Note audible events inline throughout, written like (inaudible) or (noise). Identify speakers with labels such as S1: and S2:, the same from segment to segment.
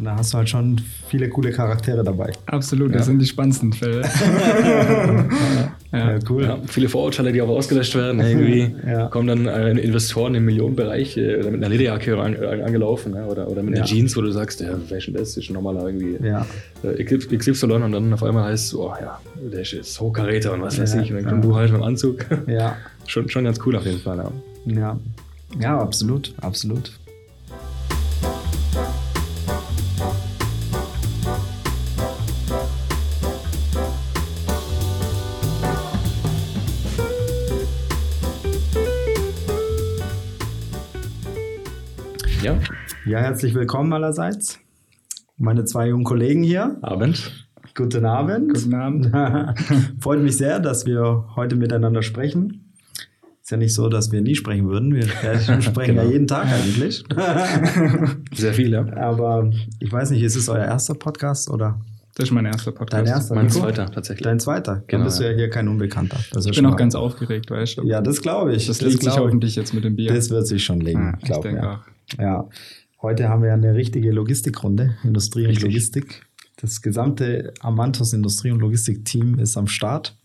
S1: Und da hast du halt schon viele coole Charaktere dabei.
S2: Absolut, das sind die spannendsten Fälle. (laughs)
S3: ja. cool. Ja, viele Vorurteile, die auch ausgelöscht werden. Irgendwie
S1: Ja.
S3: kommen dann äh, Investoren im Millionenbereich äh, oder mit einer Lederjacke an, an, angelaufen ne? oder, oder mit einer
S1: Ja.
S3: Jeans, wo du sagst, ja, Fashion das ist ein normaler irgendwie
S1: Ja.
S3: äh, XY und dann auf einmal heißt es, oh ja, der ist jetzt Hochkaräter und was weiß
S1: Ja,
S3: ich. Und dann
S1: ja.
S3: kommst du halt mit dem Anzug.
S1: Ja. (laughs)
S3: schon, schon ganz cool auf jeden Fall. Ja.
S1: Ja. Ja, absolut, absolut.
S3: Ja,
S1: herzlich willkommen allerseits. Meine zwei jungen Kollegen hier.
S3: Abend.
S1: Guten Abend.
S2: Guten Abend. (laughs)
S1: Freut mich sehr, dass wir heute miteinander sprechen. Ist ja nicht so, dass wir nie sprechen würden. Wir (laughs) sprechen ja
S3: Genau.
S1: jeden Tag eigentlich. (laughs)
S3: Sehr viel, ja.
S1: Aber ich weiß nicht, ist es euer erster Podcast oder
S2: Das ist mein erster Podcast.
S1: dein erster?
S3: Mein zweiter tatsächlich.
S1: Dein zweiter. Dann
S3: Genau,
S1: bist du ja hier kein Unbekannter. Das ist
S2: Ich bin auch ganz aufgeregt, weißt du.
S1: Ja, das glaube ich.
S2: das legt sich
S1: ich.
S2: hoffentlich jetzt mit dem Bier.
S1: Das wird sich schon legen,
S2: Ja, ich
S1: glaub
S2: denke
S1: mir.
S2: auch.
S1: Ja, heute haben wir eine richtige Logistikrunde, Industrie und
S3: Richtig.
S1: Logistik. Das gesamte Amantos Industrie- und Logistik-Team ist am Start.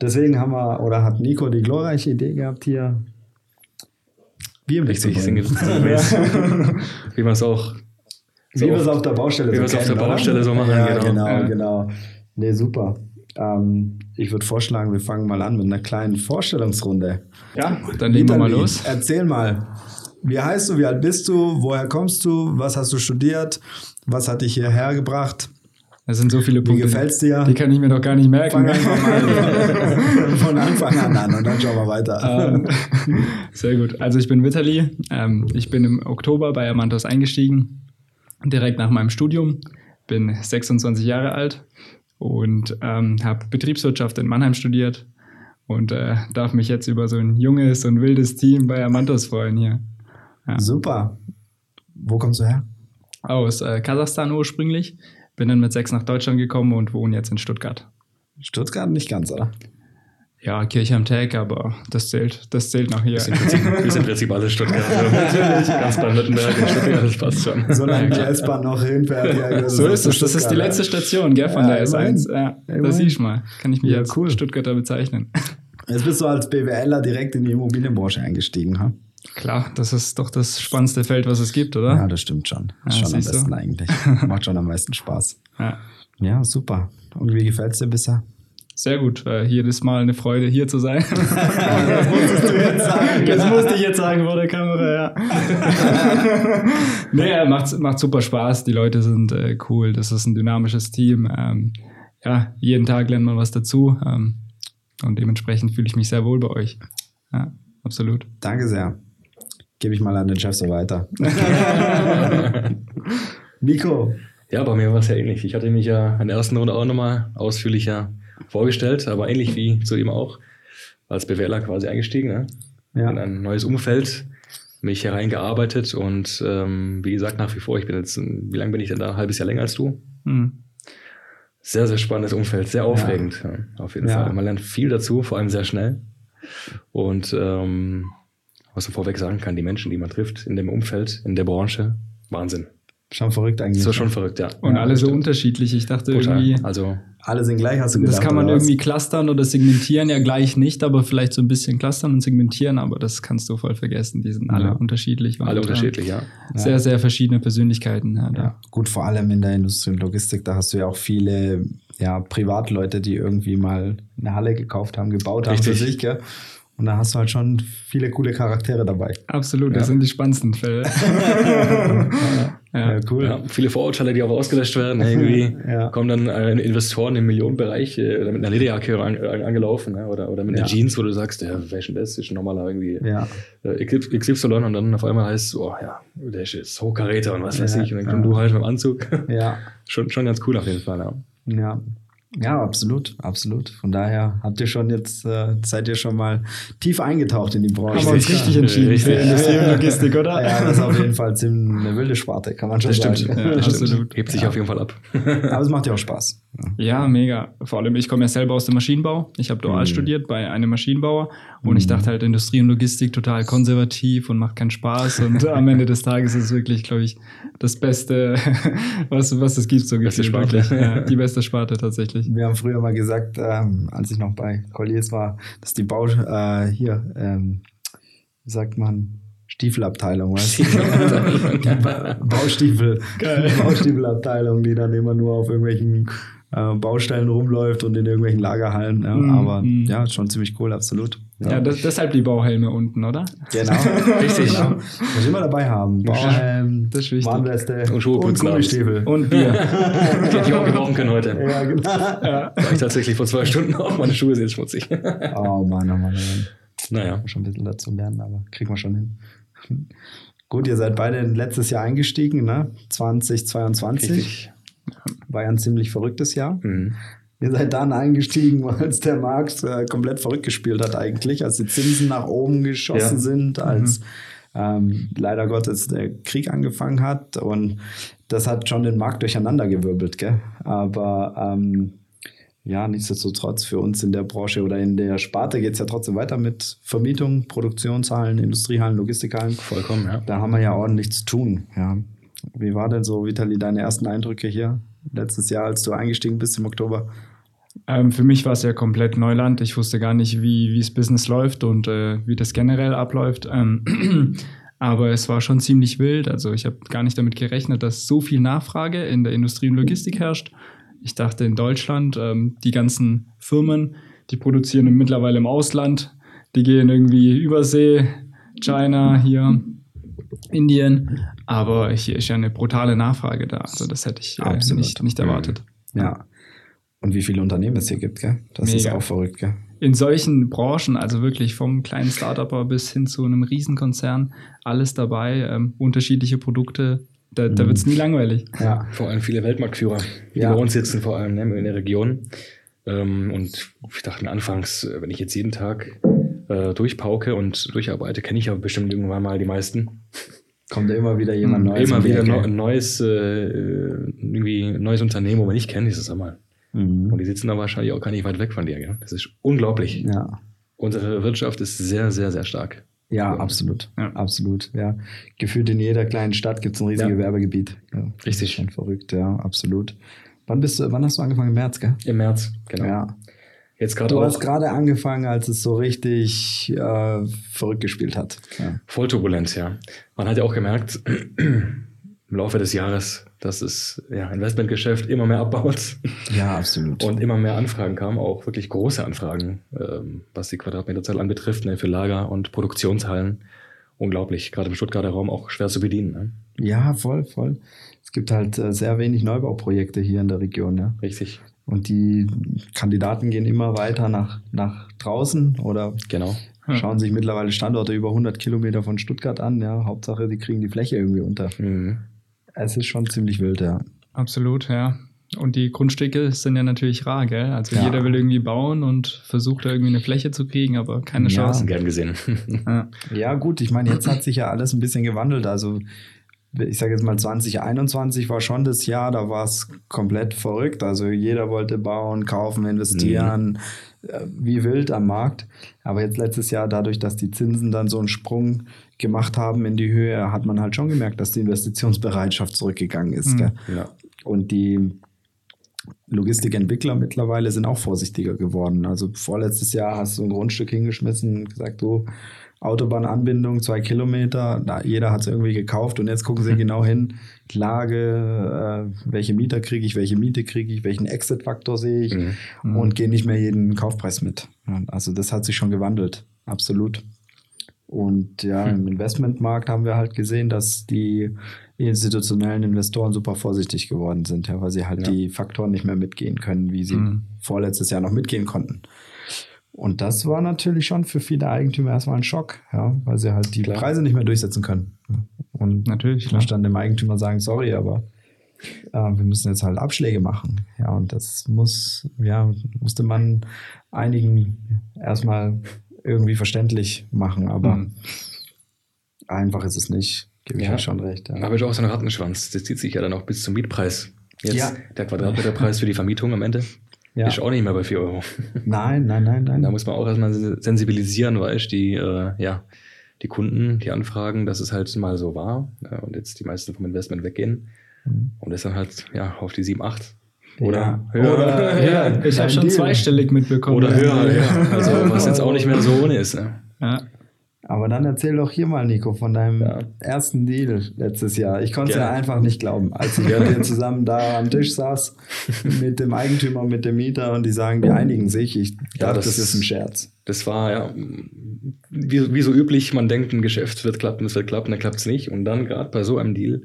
S1: Deswegen haben wir, oder hat Nico die glorreiche Idee gehabt, hier Bier
S3: Richtig, sinngemäß. (laughs) Wie man es auch
S1: Wie wir es auf der Baustelle
S3: wie wir es auf der? Baustelle so machen,
S1: Ja,
S3: genau.
S1: genau,
S2: Ja.
S1: genau. Nee, super. Ähm, ich würde vorschlagen, wir fangen mal an mit einer kleinen Vorstellungsrunde.
S2: Ja, dann legen wir mal los.
S1: Erzähl mal. Wie heißt du, wie alt bist du, woher kommst du, was hast du studiert, was hat dich hierher gebracht,
S2: Es sind so viele
S1: wie
S2: Punkte.
S1: gefällt's dir?
S2: Die kann ich mir doch gar nicht merken.
S1: Fang einfach mal (laughs) von Anfang an an und dann schauen wir weiter.
S2: Ähm, Sehr gut. Also ich bin Vitali. Ähm, ich bin im Oktober bei Amantos eingestiegen, direkt nach meinem Studium. Bin 26 Jahre alt und ähm, habe Betriebswirtschaft in Mannheim studiert und äh, darf mich jetzt über so ein junges und wildes Team bei Amantos freuen hier. Ja.
S1: Super. Wo kommst du her?
S2: Aus äh, Kasachstan ursprünglich. Bin dann mit sechs nach Deutschland gekommen und wohne jetzt in Stuttgart.
S1: Stuttgart nicht ganz, oder?
S2: Ja, Kirche am Tag, aber das zählt, das zählt nach hier.
S3: Wir sind im Prinzip, alle Stuttgart. Also, (laughs) ganz Baden-Württemberg und Stuttgart, das passt schon.
S1: Solange die S-Bahn noch hinfährt. Ja,
S2: So ist es. Das ist die letzte Station, gell, von
S1: Ja,
S2: der
S1: immerhin.
S2: S1. Ja, das siehst du mal. Kann ich mich
S1: Ja,
S2: als
S1: cool.
S2: Stuttgarter bezeichnen.
S1: Jetzt bist du als BWLer direkt in die Immobilienbranche eingestiegen, ha?
S2: Klar, das ist doch das spannendste Feld, was es gibt, oder?
S1: Ja, das stimmt schon. Das ist
S2: Ja,
S1: schon am besten eigentlich. Macht schon am meisten Spaß. (laughs)
S2: Ja.
S1: Ja, super. Und wie gefällt es dir bisher?
S2: Sehr gut. Äh, jedes Mal eine Freude, hier zu sein. (laughs)
S1: das musstest du jetzt sagen.
S2: Das musste ich jetzt sagen vor der Kamera, ja. (laughs) nee, ja, macht, macht super Spaß. Die Leute sind äh, cool. Das ist ein dynamisches Team. Ähm, ja, jeden Tag lernt man was dazu. Ähm, und dementsprechend fühle ich mich sehr wohl bei euch. Ja, absolut.
S1: Danke sehr. Gebe ich mal an den Chef so weiter. (laughs) Nico,
S3: Ja, bei mir war es ja ähnlich. Ich hatte mich ja in der ersten Runde auch nochmal ausführlicher vorgestellt, aber ähnlich wie zu ihm auch, als BWLer quasi eingestiegen, ne?
S1: Ja.
S3: in ein neues Umfeld, mich hereingearbeitet und ähm, wie gesagt, nach wie vor, ich bin jetzt, wie lange bin ich denn da? Ein halbes Jahr länger als du?
S2: Hm.
S3: Sehr, sehr spannendes Umfeld, sehr aufregend, ja. auf jeden
S1: Ja.
S3: Fall. Man lernt viel dazu, vor allem sehr schnell. Und ähm, was man vorweg sagen kann, die Menschen, die man trifft in dem Umfeld, in der Branche, Wahnsinn.
S1: schon verrückt eigentlich.
S3: War schon verrückt, ja.
S2: Und
S1: Ja,
S2: alle so
S3: stimmt.
S2: unterschiedlich. Ich dachte
S3: Total.
S2: irgendwie,
S3: Also
S1: Alle sind gleich, hast du gedacht.
S2: das kann man irgendwie clustern oder segmentieren, ja gleich nicht, aber vielleicht so ein bisschen clustern und segmentieren, aber das kannst du voll vergessen. Die sind alle
S1: Ja.
S2: unterschiedlich.
S3: alle unterschiedlich, ja.
S2: Sehr, sehr verschiedene Persönlichkeiten. Ja,
S1: gut, vor allem in der Industrie und Logistik, da hast du ja auch viele ja, Privatleute, die irgendwie mal eine Halle gekauft haben, gebaut haben für
S3: Richtig.
S1: sich, gell? Und da hast du halt schon viele coole Charaktere dabei.
S2: Absolut, das
S3: Ja.
S2: sind die spannendsten Fälle. (laughs) (laughs)
S1: Ja,
S2: ja.
S1: cool.
S3: Ja, viele Vorurteile, die auch ausgelöscht werden. Irgendwie
S1: Ja.
S3: kommen dann äh, Investoren im Millionenbereich äh, oder mit einer Lederjacke an, an, angelaufen ne? oder, oder mit einer. Jeans, wo du sagst, ja, Fashion das ist ein normaler irgendwie
S1: Ja,
S3: äh, XY und dann auf einmal heißt es, oh ja, der ist jetzt Hochkaräter und was weiß
S1: Ja,
S3: ich. Und dann
S1: ja.
S3: kommst du halt mit dem Anzug.
S1: ja, (laughs)
S3: schon, schon ganz cool auf jeden Fall. Ja.
S1: Ja. Ja, absolut, absolut. Von daher habt ihr schon jetzt, äh, seid ihr schon mal tief eingetaucht in die Branche.
S2: Haben wir uns richtig entschieden
S3: Richtig.
S2: für Industrie und Logistik, oder?
S1: Ja, das ist auf jeden Fall eine wilde Sparte, kann man schon
S3: Das stimmt.
S1: sagen.
S2: Ja,
S3: das stimmt.
S2: absolut.
S3: Hebt sich auf jeden Fall ab.
S1: Aber es macht ja auch Spaß.
S2: Ja, mega. Vor allem, ich komme ja selber aus dem Maschinenbau. Ich habe dual
S1: Mhm.
S2: studiert bei einem Maschinenbauer und ich
S1: Mhm.
S2: dachte halt, Industrie und Logistik total konservativ und macht keinen Spaß. Und (laughs) am Ende des Tages ist es wirklich, glaube ich, das Beste, (laughs) was, was es gibt, so
S3: Beste
S2: gefühlt.
S3: Sparte.
S2: Wirklich. Ja, (laughs) die beste Sparte tatsächlich.
S1: Wir haben früher mal gesagt, ähm, als ich noch bei Colliers war, dass die Bau äh, hier, ähm, wie sagt man, Stiefelabteilung, weißt du? die ba (laughs) Baustiefel,
S2: Geil.
S1: Baustiefelabteilung, die dann immer nur auf irgendwelchen äh, Baustellen rumläuft und in irgendwelchen Lagerhallen. Ja,
S2: Mhm.
S1: Aber
S2: Mhm.
S1: ja, schon ziemlich cool, absolut.
S2: Ja, das, deshalb die Bauhelme unten, oder?
S1: Genau. (laughs)
S3: Richtig.
S1: Genau. Muss immer dabei haben. Bauhelm,
S2: Das ist wichtig.
S1: Warnweste
S3: Und Schuhe putzen
S1: Gummistiefel.
S2: Und Bier. (laughs)
S3: Die hätte ich auch gebrauchen können heute.
S1: ja, genau. (laughs)
S2: ja.
S3: War ich tatsächlich vor zwei Stunden auf. Meine Schuhe sind schmutzig.
S1: Oh Mann, oh Mann, oh Mann.
S3: naja.
S1: schon ein bisschen dazu lernen, aber kriegen wir schon hin. Gut, ihr seid beide letztes Jahr eingestiegen, ne? 2022.
S3: Richtig.
S1: War ja ein ziemlich verrücktes Jahr.
S3: Mhm.
S1: Ihr seid dann eingestiegen, (laughs) als der Markt äh, komplett verrückt gespielt hat eigentlich, als die Zinsen nach oben geschossen
S3: Ja.
S1: sind, als ähm, leider Gottes der Krieg angefangen hat und das hat schon den Markt durcheinandergewirbelt, gell? Aber ähm, ja, nichtsdestotrotz für uns in der Branche oder in der Sparte geht es ja trotzdem weiter mit Vermietung, Produktionshallen, Industriehallen, Logistikhallen.
S3: Vollkommen, ja.
S1: Da haben wir ja ordentlich zu tun. Ja. Wie war denn so, Vitali, deine ersten Eindrücke hier letztes Jahr, als du eingestiegen bist im Oktober?
S2: Ähm, für mich war es ja komplett Neuland. Ich wusste gar nicht, wie das Business läuft und äh, wie das generell abläuft. Ähm, (clears throat) aber es war schon ziemlich wild. Also ich habe gar nicht damit gerechnet, dass so viel Nachfrage in der Industrie und Logistik herrscht. Ich dachte in Deutschland, ähm, die ganzen Firmen, die produzieren mittlerweile im Ausland. Die gehen irgendwie Übersee, China hier, Indien. Aber hier ist ja eine brutale Nachfrage da. Also das hätte ich äh,
S1: Absolut.
S2: nicht, nicht erwartet.
S1: Ja. Und wie viele Unternehmen es hier gibt, gell? Das ist
S2: Mega.
S1: auch verrückt, gell?
S2: in solchen Branchen, also wirklich vom kleinen Startupper bis hin zu einem Riesenkonzern, alles dabei, ähm, unterschiedliche Produkte. Da, da
S1: Mhm.
S2: wird es nie langweilig.
S1: Ja.
S3: Vor allem viele Weltmarktführer, die
S1: Ja.
S3: bei uns sitzen, vor allem ne, in der Region. Ähm, und ich dachte mir anfangs, wenn ich jetzt jeden Tag äh, durchpauke und durcharbeite, kenne ich ja bestimmt irgendwann mal die meisten.
S1: Kommt ja immer wieder jemand
S2: Mhm.
S1: Neues.
S3: Immer wieder neu- ein neues, äh, irgendwie neues Unternehmen, wo man nicht kennt, dieses einmal. Und
S1: Mhm.
S3: die sitzen da wahrscheinlich auch gar nicht weit weg von dir. Gell? Das ist unglaublich.
S1: Ja.
S3: Unsere Wirtschaft ist sehr, sehr, sehr stark.
S1: Ja,
S3: Ja.
S1: absolut.
S2: Ja.
S1: Absolut. Ja. Gefühlt in jeder kleinen Stadt gibt es ein riesiges
S3: Ja.
S1: Gewerbegebiet. Ja, das
S3: Richtig.
S1: Ist schon verrückt, ja, absolut. Wann bist du, wann hast du angefangen? Im März, gell?
S3: Im März, genau.
S1: Ja.
S3: Jetzt gerade
S1: Du
S3: auch
S1: hast gerade angefangen, als es so richtig äh, verrückt gespielt hat. Ja.
S3: voll turbulent, ja. Man hat ja auch gemerkt, (clears throat) im Laufe des Jahres, dass es ja, Investmentgeschäft immer mehr abbaut
S1: ja, absolut.
S3: und immer mehr Anfragen kamen, auch wirklich große Anfragen, ähm, was die Quadratmeterzahl anbetrifft, ne, für Lager und Produktionshallen. Unglaublich, gerade im Stuttgarter Raum auch schwer zu bedienen. Ne?
S1: ja, voll, voll. Es gibt halt äh, sehr wenig Neubauprojekte hier in der Region. Ja.
S3: Richtig,
S1: Und die Kandidaten gehen immer weiter nach, nach draußen oder
S3: genau.
S1: Schauen sich mittlerweile Standorte über 100 Kilometer von Stuttgart an. Ja. Hauptsache, die kriegen die Fläche irgendwie unter.
S3: Mhm.
S1: Es ist schon ziemlich wild, ja.
S2: Absolut, ja. Und die Grundstücke sind ja natürlich rar, gell? Also
S1: Ja.
S2: jeder will irgendwie bauen und versucht da irgendwie eine Fläche zu kriegen, aber keine
S1: Ja.
S2: Chance.
S3: Gern gesehen.
S2: Ja.
S1: Ja, gut, ich meine, jetzt hat sich ja alles ein bisschen gewandelt. Also, ich sage jetzt mal, 2021 war schon das Jahr, da war es komplett verrückt. Also, jeder wollte bauen, kaufen, investieren, äh, wie wild am Markt. Aber jetzt letztes Jahr, dadurch, dass die Zinsen dann so einen Sprung gemacht haben in die Höhe, hat man halt schon gemerkt, dass die Investitionsbereitschaft zurückgegangen ist.
S2: Mhm.
S3: Ja.
S1: Und die Logistikentwickler mittlerweile sind auch vorsichtiger geworden. Also vorletztes Jahr hast du ein Grundstück hingeschmissen und gesagt, du, Autobahnanbindung, zwei Kilometer, da, jeder hat es irgendwie gekauft und jetzt gucken sie genau hin, Lage, äh, welche Mieter kriege ich, welche Miete kriege ich, welchen Exit-Faktor sehe ich
S3: Mhm.
S1: und gehe nicht mehr jeden Kaufpreis mit. Also das hat sich schon gewandelt, absolut. Und ja,
S3: Hm.
S1: im Investmentmarkt haben wir halt gesehen, dass die institutionellen Investoren super vorsichtig geworden sind, ja, weil sie halt
S3: Ja.
S1: die Faktoren nicht mehr mitgehen können, wie sie
S2: Mhm.
S1: vorletztes Jahr noch mitgehen konnten. Und das war natürlich schon für viele Eigentümer erstmal ein Schock, ja, weil sie halt die
S3: Klar.
S1: Preise nicht mehr durchsetzen können. Und
S2: Natürlich, klar.
S1: stand dem Eigentümer sagen, sorry, aber äh, wir müssen jetzt halt Abschläge machen. Ja, und das muss, ja, musste man einigen erstmal irgendwie verständlich machen, aber
S2: Mhm.
S1: einfach ist es nicht. Gebe ich
S3: Ja.
S1: ja schon recht. Ja.
S3: Aber ist auch so ein Rattenschwanz. Das zieht sich ja dann auch bis zum Mietpreis. Jetzt
S1: Ja.
S3: der Quadratmeterpreis für die Vermietung am Ende
S1: ja.
S3: ist auch nicht mehr bei 4 Euro.
S1: Nein, nein, nein, nein.
S3: Da muss man auch erstmal sensibilisieren, weißt die, äh, ja, die Kunden, die anfragen, dass es halt mal so war äh, und jetzt die meisten vom Investment weggehen
S1: Mhm.
S3: und das dann halt ja auf die 7, 8 oder
S1: Ja.
S3: höher.
S1: Oder-
S2: Ja, (laughs) ich habe schon
S1: Deal.
S2: zweistellig mitbekommen.
S3: Oder höher, ja. Also (laughs) was jetzt auch nicht mehr so ohne ist. Ne?
S2: Ja.
S1: Aber dann erzähl doch hier mal, Nico, von deinem
S3: Ja.
S1: ersten Deal letztes Jahr. Ich konnte es ja einfach nicht glauben, als ich mit dir zusammen da am Tisch saß, (laughs) mit dem Eigentümer, mit dem Mieter und die sagen, die einigen sich. Ich dachte,
S3: das-
S1: das ist ein Scherz.
S3: Das war ja wie, wie so üblich, man denkt, ein Geschäft wird klappen, es wird klappen, dann klappt es nicht. Und dann gerade bei so einem Deal,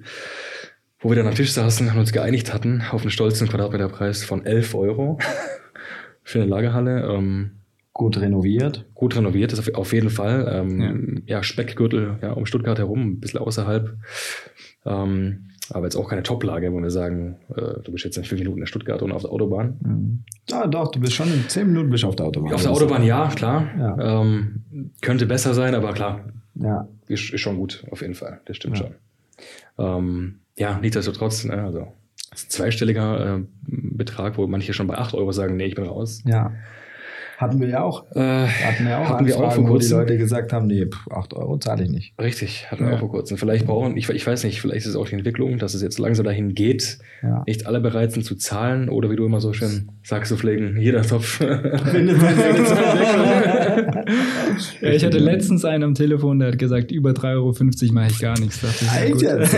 S3: wo wir dann am Tisch saßen und uns geeinigt hatten auf einen stolzen Quadratmeterpreis von 11 Euro (laughs) für eine Lagerhalle, ähm,
S1: Gut renoviert.
S3: gut renoviert ist auf, auf jeden Fall. Ähm, ja. Speckgürtel ja, um Stuttgart herum, ein bisschen außerhalb. Ähm, aber jetzt auch keine Top-Lage, wo wir sagen, äh, du bist jetzt in fünf Minuten in Stuttgart und auf der Autobahn.
S1: Mhm. Ja, doch, du bist schon in zehn Minuten bist du auf der Autobahn.
S3: Auf der Autobahn ja, klar.
S1: Ja.
S3: Ähm, könnte besser sein, aber klar,
S1: Ja,
S3: ist, ist schon gut, auf jeden Fall. Das stimmt
S1: Ja.
S3: schon. Ähm, ja, nichtsdestotrotz, ne, also das ist ein zweistelliger äh, Betrag, wo manche schon bei 8 Euro sagen, nee, ich bin raus.
S1: ja. Hatten wir ja auch.
S3: Äh,
S1: Hatten wir auch
S3: Hatten wir auch vor
S1: wo die
S3: kurzem.
S1: Leute gesagt haben, nee, pff, 8 Euro zahle ich nicht.
S3: Richtig, hatten wir
S1: Ja.
S3: auch vor kurzem. Vielleicht brauchen, ich, ich weiß nicht, vielleicht ist es auch die Entwicklung, dass es jetzt langsam dahin geht,
S1: Ja.
S3: nicht alle bereit sind zu zahlen oder wie du immer so schön sagst, zu pflegen, jeder Topf. (laughs)
S2: Ja, (laughs) ich hatte letztens einen am Telefon, der hat gesagt, über 3,50 Euro mache ich gar nichts. Dachte
S1: Echt
S2: gut.
S1: jetzt?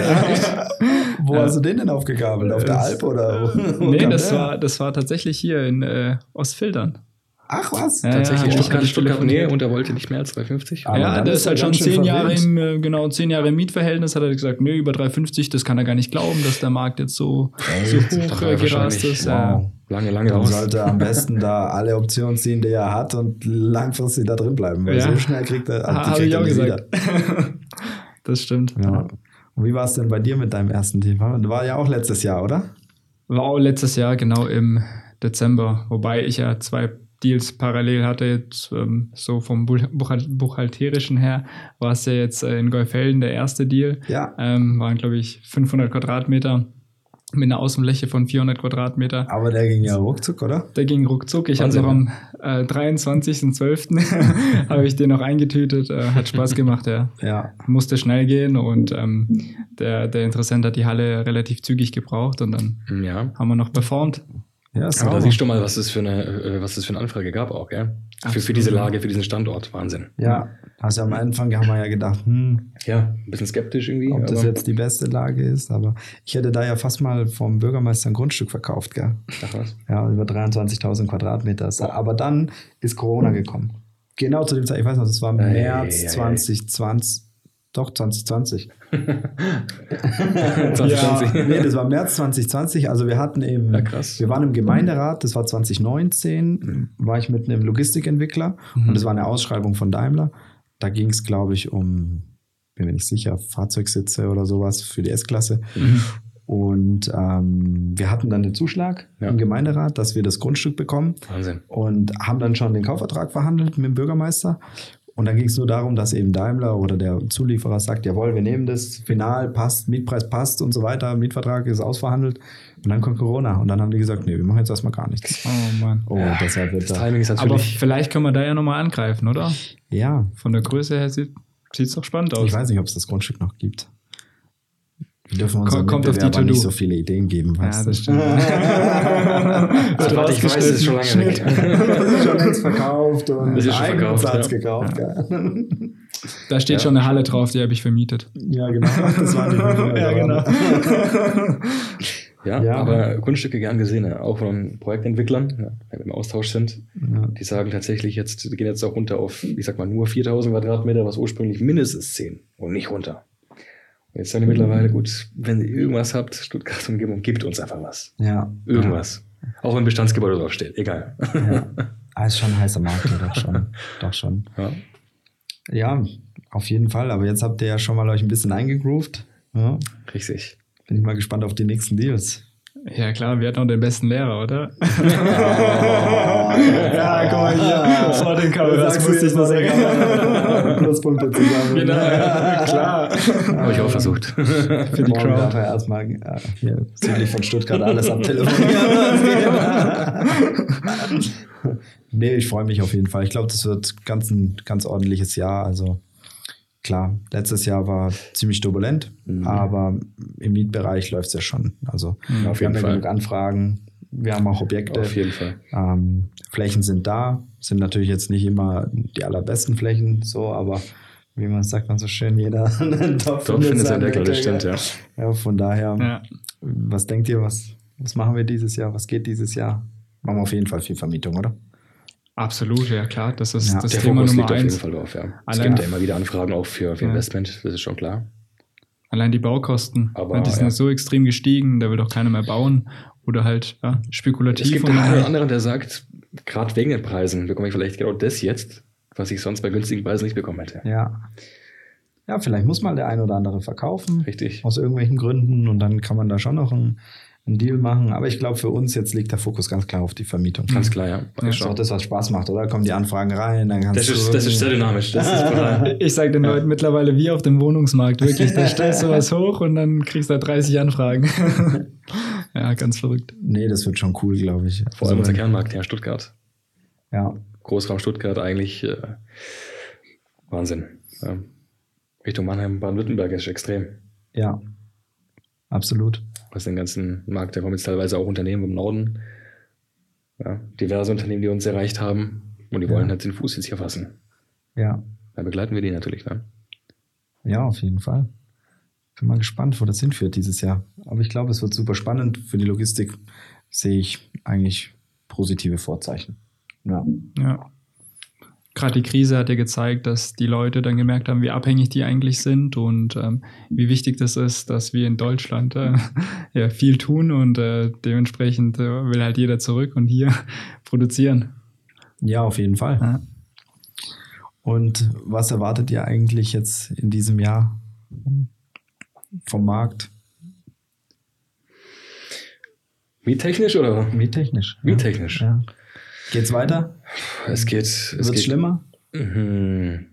S1: Wo
S2: Ja.
S1: hast du den denn aufgegabelt? Auf der Alp oder? wo? Wo
S2: Nee, das war, das war tatsächlich hier in äh, Ostfildern.
S1: Ach was?
S2: Ja,
S3: Tatsächlich,
S2: ja,
S3: Stuttgart,
S2: ich
S3: Stuttgart
S2: telefoniert.
S3: Nähe und er wollte nicht mehr als 2,50.
S1: Aber
S2: ja, der
S1: ist
S2: ist halt schon zehn Jahre, im, äh, genau, zehn Jahre im Mietverhältnis, hat er gesagt, nö, über 3,50, das kann er gar nicht glauben, dass der Markt jetzt so, so hoch äh, gerast ist.
S1: Wow.
S3: Lange, lange
S1: Dann
S3: raus.
S1: sollte er am (laughs) besten da alle Optionen ziehen, die er hat und langfristig da drin bleiben. Weil
S2: Ja.
S1: so schnell kriegt er,
S2: Ja,
S1: die
S2: Habe
S1: kriegt
S2: ich
S1: er
S2: auch
S1: nicht
S2: gesagt. (laughs) das stimmt.
S1: wieder. Ja. Und wie war es denn bei dir mit deinem ersten Team? War ja auch letztes Jahr, oder?
S2: War auch letztes Jahr genau im Dezember, wobei ich ja zwei Deals parallel hatte. Jetzt, ähm, so vom Buch Buchhal- Buchhalterischen her war es ja jetzt äh, in Golfelden der erste Deal.
S1: Ja.
S2: Ähm, waren, glaube ich, 500 Quadratmeter mit einer Außenfläche von 400 Quadratmeter.
S1: Aber der ging ja ruckzuck, oder?
S2: Der ging ruckzuck. Ich noch am äh, 23.12. (laughs) habe ich den noch eingetütet. Äh, hat Spaß gemacht, ja.
S1: Ja.
S2: Musste schnell gehen und ähm, der, der Interessent hat die Halle relativ zügig gebraucht und dann
S3: Ja.
S2: haben wir noch performt.
S1: Ja,
S3: Aber da siehst du mal, was es für eine, äh, was es für eine Anfrage gab auch, gell? Für, für diese Lage, für diesen Standort. Wahnsinn.
S1: Ja. Also am Anfang haben wir ja gedacht, hm,
S3: Ja, ein bisschen skeptisch irgendwie.
S1: ob das jetzt die beste Lage ist. Aber ich hätte da ja fast mal vom Bürgermeister ein Grundstück verkauft, gell?
S3: Ach was.
S1: Ja, über 23.000 Quadratmeter. Aber dann ist Corona gekommen. Genau zu dem Zeit, ich weiß noch, das war März
S3: ei.
S1: 2020. Doch, 2020.
S3: 2020. (laughs)
S1: Ja, nee, das war März 2020. Also wir hatten im,
S3: Ja, krass.
S1: wir waren im Gemeinderat, das war 2019, war ich mit einem Logistikentwickler
S2: Mhm.
S1: und das war eine Ausschreibung von Daimler. Da ging es, glaube ich, um, bin mir nicht sicher, Fahrzeugsitze oder sowas für die S-Klasse.
S3: Mhm.
S1: Und ähm, wir hatten dann den Zuschlag
S3: Ja.
S1: im Gemeinderat, dass wir das Grundstück bekommen
S3: Wahnsinn.
S1: und haben dann schon den Kaufvertrag verhandelt mit dem Bürgermeister. Und dann ging es nur darum, dass eben Daimler oder der Zulieferer sagt, jawohl, wir nehmen das, final passt, Mietpreis passt und so weiter, Mietvertrag ist ausverhandelt. Und dann kommt Corona und dann haben die gesagt, nee, wir machen jetzt erstmal gar nichts.
S2: Oh Mann.
S1: Oh,
S3: Ja,
S1: deshalb wird
S3: Das
S1: da.
S3: Timing ist
S2: Aber
S3: natürlich.
S2: vielleicht können wir da ja nochmal angreifen, oder?
S1: Ja,
S2: Von der Größe her sieht es doch spannend aus.
S1: ich weiß nicht, ob es das Grundstück noch gibt. Wir dürfen unseren
S2: kommt auf die
S1: Mitbewerbern nicht so viele Ideen geben.
S2: Ja,
S1: weißt
S2: das
S1: du.
S2: stimmt. (laughs)
S3: Also, warte, ich weiß, es ist schon lange weg.
S1: Das (laughs) ist schon längst verkauft und
S3: Das ist schon verkauft, ja.
S1: gekauft. gell. (laughs)
S2: Da steht
S3: Ja.
S2: schon eine Halle drauf, die habe ich vermietet.
S1: Ja, genau. Das war die
S2: Ja, genau.
S3: Ja,
S1: Ja.
S3: aber Grundstücke gern gesehen, ja. auch von Projektentwicklern, ja, wenn wir im Austausch sind.
S1: Ja.
S3: Die sagen tatsächlich jetzt, die gehen jetzt auch runter auf, ich sag mal, nur 4000 Quadratmeter, was ursprünglich mindestens 10 und nicht runter. Jetzt sagen die mittlerweile, gut, wenn ihr irgendwas habt, Stuttgart Umgebung, gibt uns einfach was.
S1: Ja.
S3: Irgendwas. Auch wenn Bestandsgebäude draufsteht, egal.
S1: Ja. (laughs) Ah, ist schon ein heißer Markt, ja, doch schon. Doch schon.
S3: Ja.
S1: Ja, auf jeden Fall. Aber jetzt habt ihr ja schon mal euch ein bisschen eingegroovt. Ja.
S3: Richtig.
S1: bin ich mal gespannt auf die nächsten Deals.
S2: Ja, klar, wir hatten auch den besten Lehrer, oder? (laughs)
S1: Oh, ja,
S2: guck mal hier. Vor den Kameras
S1: Sagst du
S2: musste ich noch
S1: mal
S2: sagen.
S1: Pluspunkte zusammen.
S2: Genau, klar.
S3: Habe ich auch versucht.
S2: Für die
S1: Morgen
S2: Crowd.
S1: darf er erstmal äh, hier südlich von Stuttgart alles abtelefonieren. (laughs) nee, ich freue mich auf jeden Fall. Ich glaube, das wird ganz ein ganz ordentliches Jahr. Also klar, letztes Jahr war ziemlich turbulent, aber im Mietbereich läuft es ja schon. Also
S3: Mhm. Auf
S1: wir haben
S3: jeden
S1: ja
S3: Fall.
S1: genug Anfragen. Wir haben auch Objekte.
S3: Auf jeden Fall.
S1: Ähm, Flächen sind da, sind natürlich jetzt nicht immer die allerbesten Flächen, so, aber wie man sagt man so schön, jeder (laughs) Topf
S3: Top findet sein Deckel, das stimmt, ja.
S1: ja. Von daher,
S2: Ja.
S1: was denkt ihr, was, was machen wir dieses Jahr? Was geht dieses Jahr? Machen wir auf jeden Fall viel Vermietung, oder?
S2: Absolut, ja klar. Das ist
S1: Ja.
S2: das
S3: Der
S2: Thema
S3: Fokus
S2: Nummer
S3: liegt auf jeden
S2: eins.
S3: Fall drauf, ja. Es
S2: Allein-
S3: gibt ja immer wieder Anfragen auch für, für
S2: Ja.
S3: Investment, das ist schon klar.
S2: Allein die Baukosten.
S3: Aber,
S2: die sind
S3: ja.
S2: so extrem gestiegen, da will doch keiner mehr bauen. Oder halt ja, spekulativ.
S3: Es gibt einen oder anderen, der sagt, gerade wegen den Preisen bekomme ich vielleicht genau das jetzt, was ich sonst bei günstigen Preisen nicht bekommen hätte.
S1: Ja. Ja, vielleicht muss mal der ein oder andere verkaufen.
S3: Richtig.
S1: Aus irgendwelchen Gründen und dann kann man da schon noch einen, einen Deal machen. Aber ich glaube, für uns jetzt liegt der Fokus ganz klar auf die Vermietung.
S3: Ganz klar, ja.
S2: Ja.
S1: Das ist auch das, was Spaß macht, oder? Kommen die Anfragen rein, dann kannst
S3: Das
S1: du
S3: ist, das ist sehr dynamisch. Das ist. (laughs)
S2: Ich sage den Leuten mittlerweile wie auf dem Wohnungsmarkt, wirklich. Da (laughs) stellst du was hoch und dann kriegst du da 30 Anfragen. (laughs) ja, ganz verrückt.
S1: Nee, das wird schon cool, glaube ich.
S3: Vor allem
S1: Also,
S3: unser Kernmarkt, ja, Stuttgart.
S1: Ja,
S3: Großraum Stuttgart eigentlich äh, Wahnsinn. Ja. Richtung Mannheim, Baden-Württemberg ist extrem.
S1: ja, absolut.
S3: Was den ganzen Markt, da kommen jetzt teilweise auch Unternehmen im Norden. Ja, diverse Unternehmen, die uns erreicht haben und die
S1: Ja.
S3: wollen halt den Fuß jetzt hier fassen.
S1: Ja,
S3: Da begleiten wir die natürlich. Ne?
S1: ja, auf jeden Fall. Bin mal gespannt, wo das hinführt dieses Jahr. Aber ich glaube, es wird super spannend. Für die Logistik sehe ich eigentlich positive Vorzeichen. Ja,
S2: Ja. Gerade die Krise hat ja gezeigt, dass die Leute dann gemerkt haben, wie abhängig die eigentlich sind und ähm, wie wichtig das ist, dass wir in Deutschland äh, (laughs) ja, viel tun und äh, dementsprechend äh, will halt jeder zurück und hier (laughs) produzieren.
S1: ja auf jeden Fall.
S2: Ja.
S1: Und was erwartet ihr eigentlich jetzt in diesem Jahr vom Markt?
S3: Miettechnisch oder?
S1: Miettechnisch.
S3: Miettechnisch.
S1: Ja. Geht's weiter?
S3: Es geht. Es
S1: Wird's
S3: geht
S1: schlimmer?
S3: Mhm.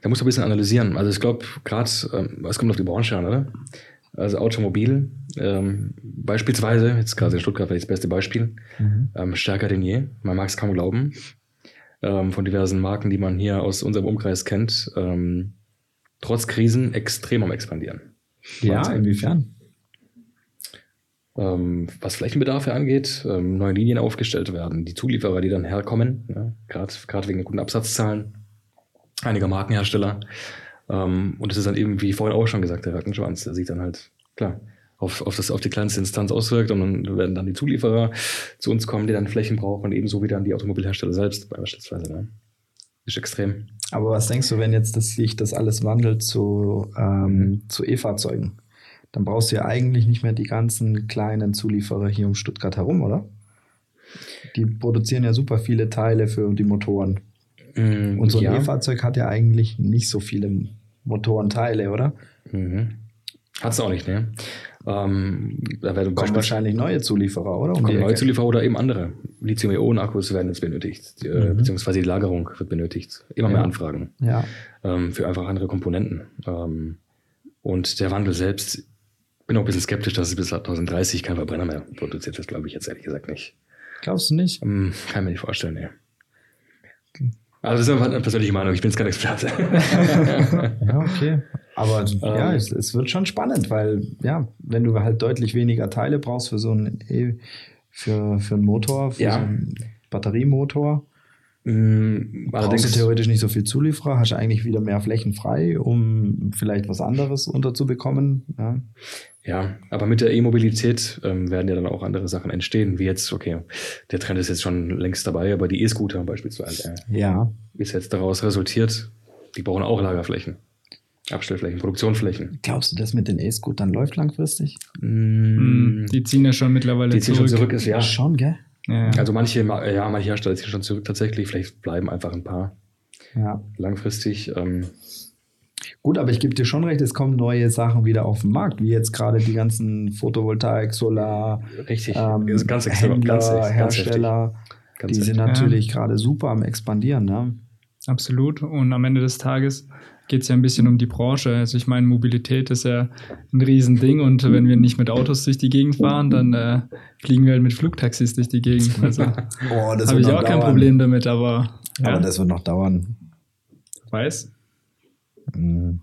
S3: Da musst du ein bisschen analysieren. Also ich glaube, gerade, ähm, es kommt auf die Branche an, oder? Also Automobil, ähm, beispielsweise, jetzt gerade in Stuttgart vielleicht das beste Beispiel,
S1: Mhm.
S3: ähm, stärker denn je. Man mag es kaum glauben. Ähm, von diversen Marken, die man hier aus unserem Umkreis kennt, ähm, trotz Krisen extrem am expandieren.
S1: Ja,
S3: Wahnsinn.
S1: inwiefern?
S3: Ähm, was Flächenbedarfe angeht, ähm, neue Linien aufgestellt werden, die Zulieferer, die dann herkommen, ja, gerade wegen der guten Absatzzahlen einiger Markenhersteller. Ähm, und es ist dann eben, wie vorhin auch schon gesagt, der Rattenschwanz, der sich dann halt, klar, auf, auf, das, auf die kleinste Instanz auswirkt und dann werden dann die Zulieferer zu uns kommen, die dann Flächen brauchen, ebenso wie dann die Automobilhersteller selbst beispielsweise. Ne? Ist extrem.
S1: Aber was denkst du, wenn jetzt das, sich das alles wandelt zu, ähm, zu E-Fahrzeugen? Dann brauchst du ja eigentlich nicht mehr die ganzen kleinen Zulieferer hier um Stuttgart herum, oder? Die produzieren ja super viele Teile für die Motoren.
S3: Mm,
S1: Und so ein
S3: ja.
S1: E-Fahrzeug hat ja eigentlich nicht so viele Motorenteile, oder?
S3: Mhm. Hat es auch nicht, ne? Ähm, da werden
S1: Kommen wahrscheinlich neue Zulieferer, oder? Um
S3: kommen neue. Zulieferer oder eben andere. Lithium-Ionen-Akkus werden jetzt benötigt, äh,
S1: Mhm.
S3: beziehungsweise die Lagerung wird benötigt. Immer
S1: Ja.
S3: mehr Anfragen
S1: Ja,
S3: ähm, für einfach andere Komponenten. Ähm, und der Wandel selbst, bin auch ein bisschen skeptisch, dass es bis 2030 kein Verbrenner mehr produziert wird, glaube ich jetzt ehrlich gesagt nicht.
S1: glaubst du nicht?
S3: Ähm, kann mir nicht vorstellen, ne. Also das ist einfach eine persönliche Meinung, ich bin jetzt kein Experte. (laughs)
S1: Ja, okay. Aber ja,
S3: Ähm.
S1: es, es wird schon spannend, weil ja, wenn du halt deutlich weniger Teile brauchst für so einen e für, für einen Motor, für
S3: Ja.
S1: so einen Batteriemotor,
S3: Mm,
S1: brauchst du
S3: Allerdings,
S1: theoretisch nicht so viel Zulieferer, hast du eigentlich wieder mehr Flächen frei, um vielleicht was anderes unterzubekommen. Ja.
S3: Ja, aber mit der E-Mobilität ähm, werden ja dann auch andere Sachen entstehen, wie jetzt, okay, der Trend ist jetzt schon längst dabei, aber die E-Scooter beispielsweise äh,
S1: ja,
S3: ist jetzt daraus resultiert, die brauchen auch Lagerflächen, Abstellflächen, Produktionsflächen.
S1: glaubst du, das mit den E-Scootern läuft langfristig?
S2: Mm, Die ziehen ja schon mittlerweile
S3: die ziehen
S2: zurück.
S3: schon zurück, ist ja.
S1: Schon, gell?
S2: Ja.
S3: Also manche, Ma- ja, manche Hersteller ziehen schon zurück tatsächlich, vielleicht bleiben einfach ein paar
S1: Ja.
S3: langfristig. Ähm,
S1: Gut, aber ich gebe dir schon recht, es kommen neue Sachen wieder auf den Markt, wie jetzt gerade die ganzen Photovoltaik, Solar,
S3: Richtig.
S1: ähm,
S3: Das ist ganz extrem,
S1: Händler,
S3: ganz, ganz
S1: Hersteller,
S3: Ganz
S1: die sind natürlich gerade super am expandieren. Ne?
S2: Absolut. Und am Ende des Tages geht es ja ein bisschen um die Branche. Also ich meine, Mobilität ist ja ein Riesending und wenn wir nicht mit Autos durch die Gegend fahren, dann äh, fliegen wir halt mit Flugtaxis durch die Gegend. Also (laughs)
S1: Oh, das
S2: habe ich auch kein
S1: dauern.
S2: Problem damit, aber, ja,
S1: Aber das wird noch dauern.
S2: weiß,
S1: Mhm.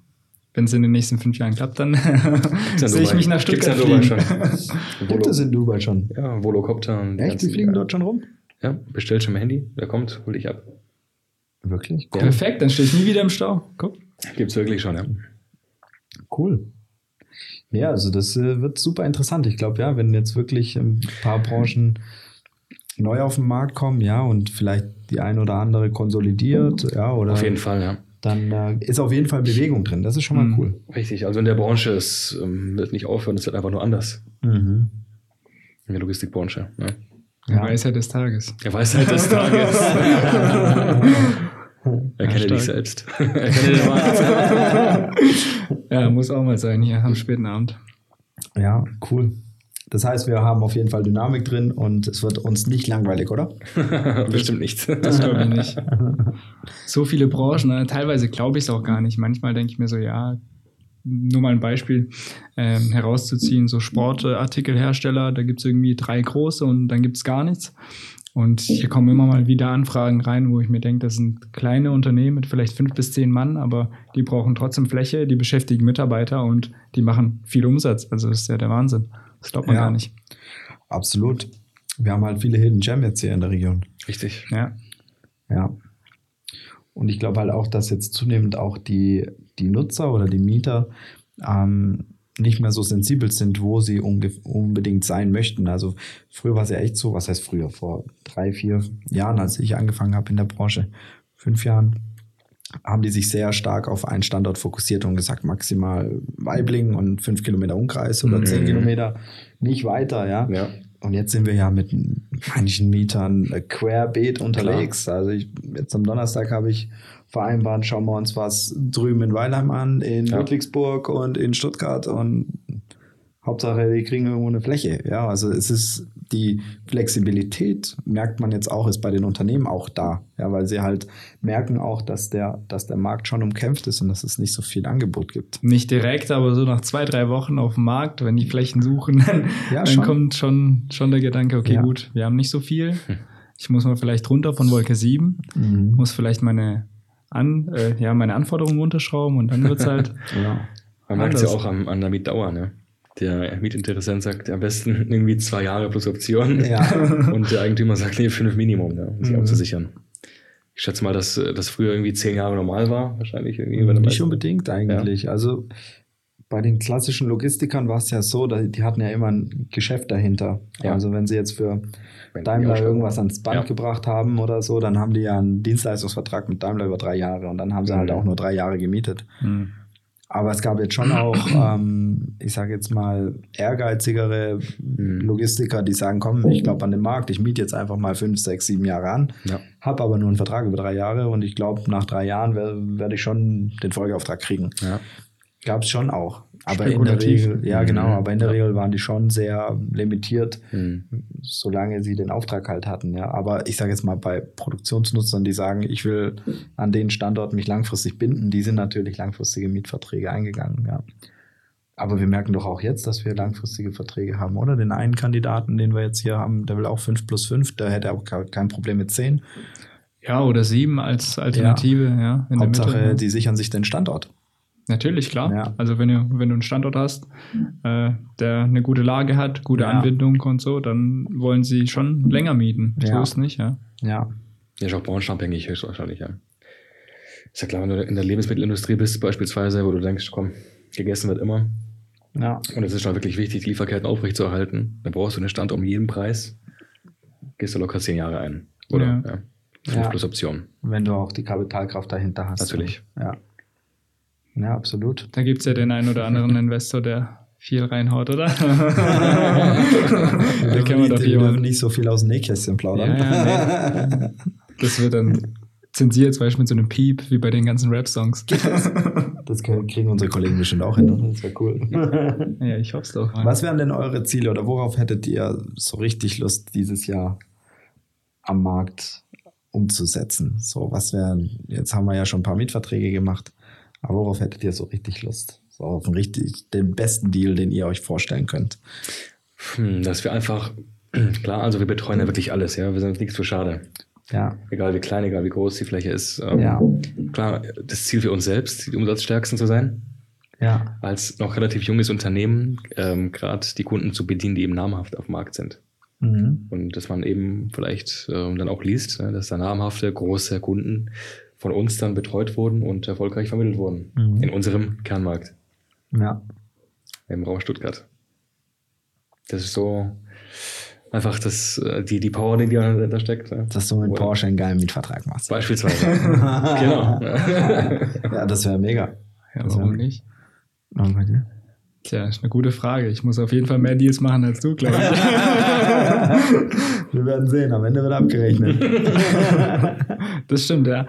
S2: wenn es in den nächsten fünf Jahren klappt, dann (laughs) sehe ich mich nach Stuttgart
S3: in Dubai
S2: fliegen.
S3: schon. (laughs)
S1: Gibt es in Dubai schon?
S3: Ja, Volocopter. und
S1: Echt? Die fliegen
S3: ja.
S1: dort schon rum?
S3: Ja, bestell schon im Handy. Wer kommt, hol dich ab.
S1: Wirklich?
S3: Ja.
S2: Perfekt, dann stehe ich nie wieder im Stau. Guck.
S3: Gibt's wirklich schon, ja.
S1: Cool. Ja, also das äh, wird super interessant. Ich glaube, ja, wenn jetzt wirklich ein paar Branchen neu auf den Markt kommen, ja, und vielleicht die ein oder andere konsolidiert, ja, oder
S3: Auf jeden Fall, ja.
S1: dann äh, ist auf jeden Fall Bewegung drin. Das ist schon mal
S2: Mhm.
S1: cool.
S3: Richtig. Also in der Branche, es ähm, wird nicht aufhören, es wird einfach nur anders.
S1: Mhm.
S3: In der Logistikbranche. Ja.
S2: Ja.
S1: Ja.
S2: Weisheit des Tages.
S3: Der Weisheit des (laughs) Tages. (laughs) Erkenne
S2: stark. (laughs)
S3: dich selbst. Erkenne.
S2: Ja, muss auch mal sein hier am späten Abend.
S1: Ja, cool. Das heißt, wir haben auf jeden Fall Dynamik drin und es wird uns nicht langweilig, oder? (laughs)
S3: Bestimmt nicht.
S2: Das glaube ich nicht. So viele Branchen, ne? teilweise glaube ich es auch gar nicht. Manchmal denke ich mir so, ja, nur mal ein Beispiel ähm, herauszuziehen, so Sportartikelhersteller, da gibt es irgendwie drei große und dann gibt es gar nichts. Und hier kommen immer mal wieder Anfragen rein, wo ich mir denke, das sind kleine Unternehmen mit vielleicht fünf bis zehn Mann, aber die brauchen trotzdem Fläche, die beschäftigen Mitarbeiter und die machen viel Umsatz. Also das ist ja der Wahnsinn. Das glaubt man
S1: Ja.
S2: gar nicht.
S1: Absolut. Wir haben halt viele Hidden Gem jetzt hier in der Region.
S3: Richtig.
S2: Ja.
S1: Ja. Und ich glaube halt auch, dass jetzt zunehmend auch die, die Nutzer oder die Mieter ähm, nicht mehr so sensibel sind, wo sie unbedingt sein möchten. Also früher war es ja echt so, was heißt früher, vor drei, vier Jahren, als ich angefangen habe in der Branche, fünf Jahren, haben die sich sehr stark auf einen Standort fokussiert und gesagt, maximal Weibling und fünf Kilometer Umkreis oder
S3: Mhm.
S1: zehn Kilometer, nicht weiter, ja.
S3: Ja.
S1: Und jetzt sind wir ja mit manchen Mietern querbeet unterwegs. Also ich, jetzt am Donnerstag habe ich vereinbart, schauen wir uns was drüben in Weilheim an, in
S3: Ja.
S1: Ludwigsburg und in Stuttgart und Hauptsache, die kriegen irgendwo eine Fläche. Ja, also es ist die Flexibilität, merkt man jetzt auch, ist bei den Unternehmen auch da. Ja, weil sie halt merken auch, dass der, dass der Markt schon umkämpft ist und dass es nicht so viel Angebot gibt.
S2: Nicht direkt, aber so nach zwei, drei Wochen auf dem Markt, wenn die Flächen suchen, (laughs) dann,
S1: Ja,
S2: dann
S1: schon.
S2: kommt schon, schon der Gedanke, okay,
S1: Ja.
S2: gut, wir haben nicht so viel. Ich muss mal vielleicht runter von Wolke 7, muss vielleicht meine, An, äh, ja, meine Anforderungen runterschrauben und dann wird es (laughs) halt.
S1: Ja.
S3: Man merkt es ja auch an, an der Mietdauer, ne? Der Mietinteressent sagt am besten (laughs) irgendwie zwei Jahre plus Option.
S1: Ja. (laughs)
S3: Und der Eigentümer sagt, nee, fünf Minimum, ne, um sich
S2: Mhm.
S3: abzusichern. Ich schätze mal, dass äh, das früher irgendwie zehn Jahre normal war, wahrscheinlich irgendwie.
S1: Nicht unbedingt eigentlich. Also bei den klassischen Logistikern war es ja so, die hatten ja immer ein Geschäft dahinter.
S3: Ja.
S1: Also wenn sie jetzt für
S3: Wenn
S1: Daimler irgendwas ans Band
S3: Ja.
S1: gebracht haben oder so, dann haben die ja einen Dienstleistungsvertrag mit Daimler über drei Jahre und dann haben sie halt
S3: Mhm.
S1: auch nur drei Jahre gemietet.
S2: Hm.
S1: Aber es gab jetzt schon (clears throat) auch, ähm, ich sage jetzt mal, ehrgeizigere
S3: Mhm.
S1: Logistiker, die sagen, komm, ich glaube an den Markt, ich miete jetzt einfach mal fünf, sechs, sieben Jahre an,
S3: Ja.
S1: habe aber nur einen Vertrag über drei Jahre und ich glaube, nach drei Jahren wer- werde ich schon den Folgeauftrag kriegen.
S3: Ja.
S1: Gab es schon auch. Aber in der. Regel, ja genau,
S3: Mhm.
S1: aber in der
S3: Ja.
S1: Regel waren die schon sehr limitiert,
S3: Hm.
S1: solange sie den Auftrag halt hatten. Ja. Aber ich sage jetzt mal bei Produktionsnutzern, die sagen, ich will an den Standort mich langfristig binden, die sind natürlich langfristige Mietverträge eingegangen. Ja. Aber wir merken doch auch jetzt, dass wir langfristige Verträge haben, oder? Den einen Kandidaten, den wir jetzt hier haben, der will auch 5 plus 5, der hätte auch ke- kein Problem mit 10.
S2: Ja, oder sieben als Alternative, ja. in der
S1: Hauptsache,
S2: Mitte, ja.
S1: die sichern sich den Standort.
S2: Natürlich, klar.
S1: Ja.
S2: Also wenn du, wenn du einen Standort hast, äh, der eine gute Lage hat, gute
S1: Ja.
S2: Anbindung und so, dann wollen sie schon länger mieten. So
S1: Ja.
S2: ist nicht, ja.
S1: Ja.
S3: Ja, ist auch branchenabhängig höchstwahrscheinlich, ja. Ist ja klar, wenn du in der Lebensmittelindustrie bist, beispielsweise, wo du denkst, komm, gegessen wird immer.
S1: Ja.
S3: Und es ist schon wirklich wichtig, die Lieferketten aufrechtzuerhalten. Dann brauchst du einen Stand um jeden Preis. Gehst du locker zehn Jahre ein. Oder?
S2: Ja.
S3: Ja. Fünf
S1: Ja.
S3: plus Option.
S1: Wenn du auch die Kapitalkraft dahinter hast.
S3: Natürlich.
S1: Ja. Ja, absolut.
S2: Da gibt es ja den einen oder anderen (laughs) Investor, der viel reinhaut, oder? (laughs)
S1: Wir
S2: da
S1: dürfen
S2: kennen wir
S1: nicht,
S2: doch jemanden.
S1: nicht so viel aus dem Nähkästchen plaudern.
S2: Ja, ja, (laughs) Das wird dann zensiert, zum Beispiel mit so einem Piep, wie bei den ganzen Rap-Songs.
S1: Das kriegen unsere Kollegen bestimmt auch hin. Das wäre
S2: cool. ja, ich hoffe es doch.
S1: Was wären denn eure Ziele oder worauf hättet ihr so richtig Lust, dieses Jahr am Markt umzusetzen? So, was wären, jetzt haben wir ja schon ein paar Mietverträge gemacht, aber worauf hättet ihr so richtig Lust? So auf einen richtig, den besten Deal, den ihr euch vorstellen könnt.
S3: Hm, dass wir einfach, (clears throat) klar, also wir betreuen ja wirklich alles, ja, wir sind nichts für schade.
S1: Ja.
S3: Egal wie klein, egal wie groß die Fläche ist. Ähm,
S1: ja.
S3: Klar, das Ziel für uns selbst, die umsatzstärksten zu sein.
S1: Ja.
S3: Als noch relativ junges Unternehmen, ähm, gerade die Kunden zu bedienen, die eben namhaft auf dem Markt sind.
S1: Mhm.
S3: Und dass man eben vielleicht ähm, dann auch liest, ne, dass da namhafte, große Kunden von uns dann betreut wurden und erfolgreich vermittelt wurden
S1: Mhm.
S3: in unserem Kernmarkt
S1: Ja.
S3: im Raum Stuttgart. Das ist so einfach das, äh, die, die Power, die da, steckt. Ne?
S1: Dass du mit
S3: Oder-
S1: Porsche einen geilen Mietvertrag machst.
S3: Beispielsweise. (laughs) genau.
S1: Ja, das wäre mega.
S2: Ja,
S1: Das
S2: warum
S1: wär-
S2: nicht?
S1: Und bei dir?
S2: Tja, ist eine gute Frage. Ich muss auf jeden Fall mehr Deals machen als du, glaube ich. (laughs)
S1: Wir werden sehen, am Ende wird abgerechnet.
S2: Das stimmt, ja.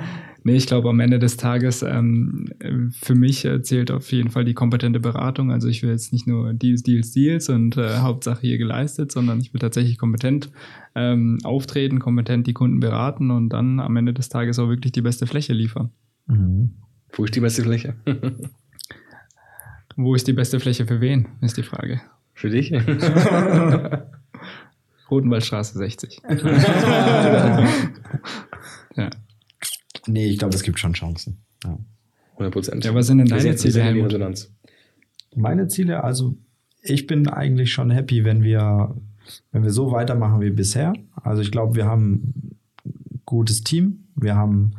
S2: Nee, ich glaube, am Ende des Tages, ähm, für mich äh, zählt auf jeden Fall die kompetente Beratung. Also ich will jetzt nicht nur Deals, Deals, Deals und äh, Hauptsache hier geleistet, sondern ich will tatsächlich kompetent ähm, auftreten, kompetent die Kunden beraten und dann am Ende des Tages auch wirklich die beste Fläche liefern.
S1: Mhm.
S3: Wo ist die beste Fläche?
S2: Wo ist die beste Fläche für wen, ist die Frage.
S3: Für dich? (laughs)
S2: Rotenwaldstraße 60. (laughs)
S1: Nee, ich glaube, es gibt schon Chancen. Ja.
S3: 100 Prozent.
S2: Ja, was sind denn deine Ziele, Helmut?
S1: Meine Ziele, also ich bin eigentlich schon happy, wenn wir, wenn wir so weitermachen wie bisher. Also ich glaube, wir haben ein gutes Team, wir haben,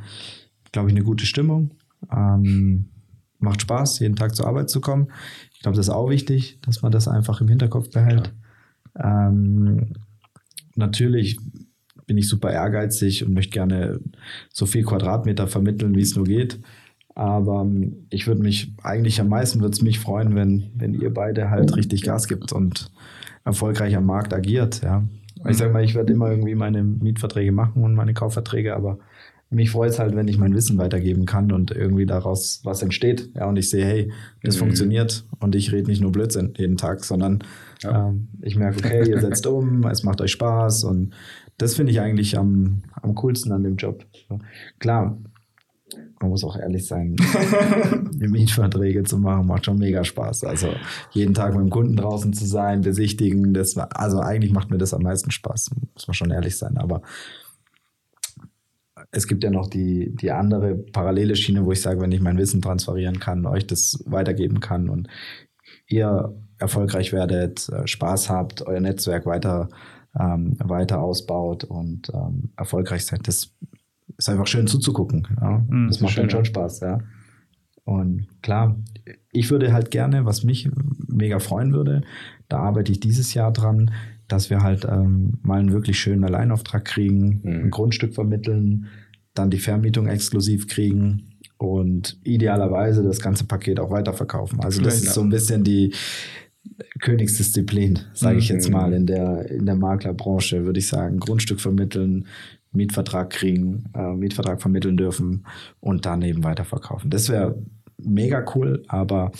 S1: glaube ich, eine gute Stimmung. Ähm, macht Spaß, jeden Tag zur Arbeit zu kommen. Ich glaube, das ist auch wichtig, dass man das einfach im Hinterkopf behält. Ähm, natürlich bin ich super ehrgeizig und möchte gerne so viel Quadratmeter vermitteln, wie es nur geht. Aber ähm, ich würde mich, eigentlich am meisten würde es mich freuen, wenn, wenn ihr beide halt richtig Gas gibt und erfolgreich am Markt agiert. Ja. Ich sage mal, ich werde immer irgendwie meine Mietverträge machen und meine Kaufverträge, aber mich freut es halt, wenn ich mein Wissen weitergeben kann und irgendwie daraus was entsteht. Ja, und ich sehe, hey, das
S3: Mhm.
S1: funktioniert und ich rede nicht nur Blödsinn jeden Tag, sondern
S3: Ja.
S1: ähm, ich merke, okay, ihr setzt um, es macht euch Spaß und das finde ich eigentlich am, am coolsten an dem Job. Klar, man muss auch ehrlich sein, (laughs) die Mietverträge zu machen, macht schon mega Spaß. Also jeden Tag mit dem Kunden draußen zu sein, besichtigen, das war, also eigentlich macht mir das am meisten Spaß, muss man schon ehrlich sein. Aber es gibt ja noch die, die andere parallele Schiene, wo ich sage, wenn ich mein Wissen transferieren kann, euch das weitergeben kann und ihr erfolgreich werdet, äh, Spaß habt, euer Netzwerk weiter, ähm, weiter ausbaut und ähm, erfolgreich seid, das ist einfach schön zuzugucken. Ja?
S2: Mhm,
S1: das macht
S3: schön,
S1: dann schon
S3: ja.
S1: Spaß, ja. Und klar, ich würde halt gerne, was mich mega freuen würde, da arbeite ich dieses Jahr dran, dass wir halt ähm, mal einen wirklich schönen Alleinauftrag kriegen,
S3: Mhm.
S1: ein Grundstück vermitteln, dann die Vermietung exklusiv kriegen und idealerweise das ganze Paket auch weiterverkaufen. Also das ist so ein bisschen die Königsdisziplin, sage ich jetzt
S3: Mhm.
S1: mal, in der, in der Maklerbranche, würde ich sagen. Grundstück vermitteln, Mietvertrag kriegen, äh, Mietvertrag vermitteln dürfen und dann eben weiterverkaufen. Das wäre mega cool, aber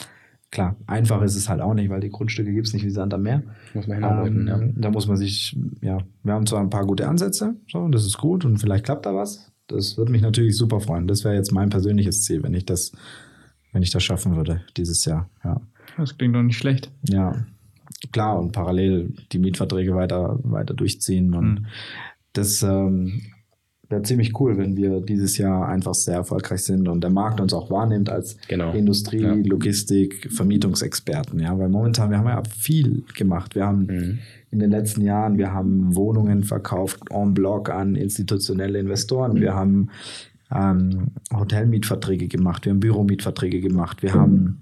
S1: klar, einfach ist es halt auch nicht, weil die Grundstücke gibt es nicht wie Sand am Meer.
S3: Muss man hinarbeiten,
S1: Ähm,
S3: ja.
S1: Da muss man sich, ja, wir haben zwar ein paar gute Ansätze, so, und das ist gut und vielleicht klappt da was. Das würde mich natürlich super freuen. Das wäre jetzt mein persönliches Ziel, wenn ich das, wenn ich das schaffen würde dieses Jahr. Ja,
S2: Das klingt doch nicht schlecht.
S1: ja klar und parallel die Mietverträge weiter, weiter durchziehen und
S2: Mhm.
S1: das ähm, wäre ziemlich cool, wenn wir dieses Jahr einfach sehr erfolgreich sind und der Markt uns auch wahrnimmt als
S3: Genau.
S1: Industrie,
S3: Ja.
S1: Logistik, Vermietungsexperten. Ja, weil momentan, wir haben ja viel gemacht. Wir haben
S3: Mhm.
S1: in den letzten Jahren, wir haben Wohnungen verkauft en bloc an institutionelle Investoren. Wir haben ähm, Hotelmietverträge gemacht, wir haben Büromietverträge gemacht, wir haben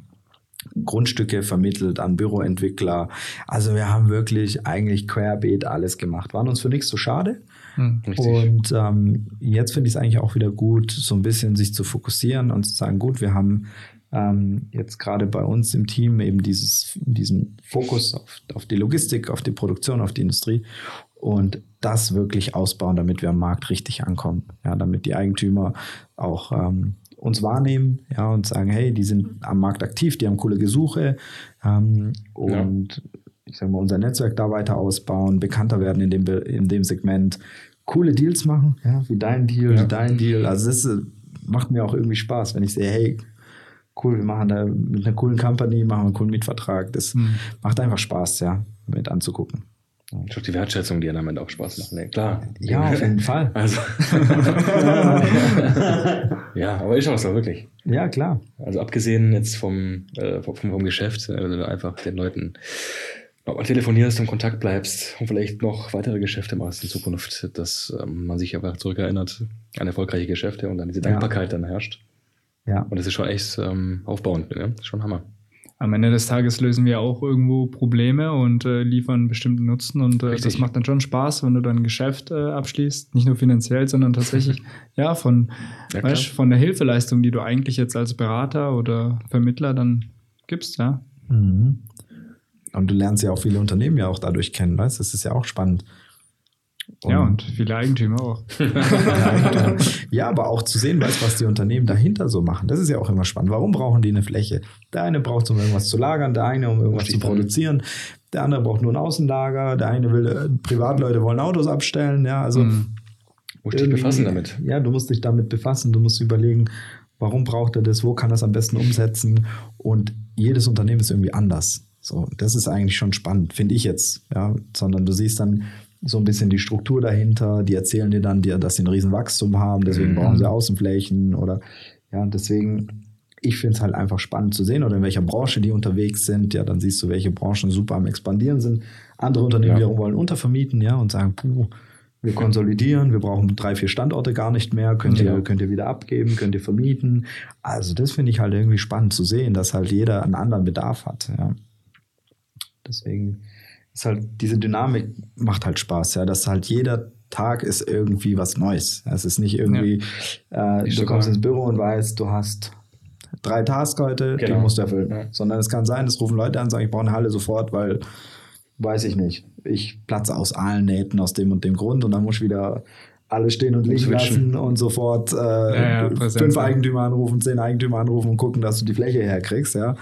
S1: Grundstücke vermittelt an Büroentwickler. Also wir haben wirklich eigentlich querbeet alles gemacht. Waren uns für nichts zu schade.
S2: Hm.
S1: Und ähm, jetzt finde ich es eigentlich auch wieder gut, so ein bisschen sich zu fokussieren und zu sagen, gut, wir haben ähm, jetzt gerade bei uns im Team eben dieses, diesen Fokus auf, auf die Logistik, auf die Produktion, auf die Industrie. und das wirklich ausbauen, damit wir am Markt richtig ankommen. Ja, damit die Eigentümer auch ähm, uns wahrnehmen ja, und sagen, hey, die sind am Markt aktiv, die haben coole Gesuche ähm, und ja. ich sage mal, unser Netzwerk da weiter ausbauen, bekannter werden in dem, in dem Segment, coole Deals machen, ja, wie dein Deal, ja. wie dein Deal. Also das ist, macht mir auch irgendwie Spaß, wenn ich sehe, hey, cool, wir machen da mit einer coolen Company, machen einen coolen Mietvertrag. Das mhm. macht einfach Spaß, ja, mit anzugucken.
S3: Ich die Wertschätzung, die damit auch Spaß macht. Nee, klar.
S1: Ja, auf jeden Fall. Also. (laughs)
S3: ja, aber ist auch so, wirklich.
S1: Ja, klar.
S3: Also abgesehen jetzt vom, äh, vom, vom Geschäft, also einfach den Leuten telefonierst und Kontakt bleibst und vielleicht noch weitere Geschäfte machst in Zukunft, dass ähm, man sich einfach zurückerinnert an erfolgreiche Geschäfte und an diese Dankbarkeit ja. dann herrscht. Ja. Und das ist schon echt ähm, aufbauend, ist schon Hammer.
S2: Am Ende des Tages lösen wir auch irgendwo Probleme und äh, liefern bestimmten Nutzen und äh, das macht dann schon Spaß, wenn du dann ein Geschäft äh, abschließt, nicht nur finanziell, sondern tatsächlich (laughs) ja von ja, weißt, von der Hilfeleistung, die du eigentlich jetzt als Berater oder Vermittler dann gibst, ja. Mhm.
S1: Und du lernst ja auch viele Unternehmen ja auch dadurch kennen, weißt? Das ist ja auch spannend.
S2: Und ja, und viele Eigentümer auch. (laughs)
S1: ja, aber auch zu sehen, weißt, was die Unternehmen dahinter so machen. Das ist ja auch immer spannend. Warum brauchen die eine Fläche? Der eine braucht es, um irgendwas zu lagern, der eine, um irgendwas zu produzieren, der andere braucht nur ein Außenlager, der eine will, äh, Privatleute wollen Autos abstellen. Ja, also. Mhm.
S3: Musst dich befassen damit.
S1: Ja, du musst dich damit befassen. Du musst überlegen, warum braucht er das? Wo kann er es am besten umsetzen? Und jedes Unternehmen ist irgendwie anders. So, das ist eigentlich schon spannend, finde ich jetzt. Ja, sondern du siehst dann, so ein bisschen die Struktur dahinter. Die erzählen dir dann, dass sie ein Riesenwachstum haben, deswegen mhm. brauchen sie Außenflächen oder ja, deswegen, ich finde es halt einfach spannend zu sehen oder in welcher Branche die unterwegs sind. Ja, dann siehst du, welche Branchen super am Expandieren sind. Andere Unternehmen ja. wollen untervermieten, ja, und sagen, puh, wir konsolidieren, wir brauchen drei, vier Standorte gar nicht mehr, könnt ihr, könnt ihr wieder abgeben, könnt ihr vermieten. Also das finde ich halt irgendwie spannend zu sehen, dass halt jeder einen anderen Bedarf hat. Ja. Deswegen ist halt, diese Dynamik macht halt Spaß, ja, dass halt jeder Tag ist irgendwie was Neues. Es ist nicht irgendwie, ja. äh, du kommst ins Büro und weißt, du hast drei Tasks heute, genau. die musst du erfüllen. Ja. Sondern es kann sein, es rufen Leute an und sagen, ich brauche eine Halle sofort, weil, weiß ich nicht, ich platze aus allen Nähten aus dem und dem Grund und dann muss ich wieder alle stehen und liegen lassen und sofort äh, ja, fünf Eigentümer anrufen, zehn Eigentümer anrufen und gucken, dass du die Fläche herkriegst, ja,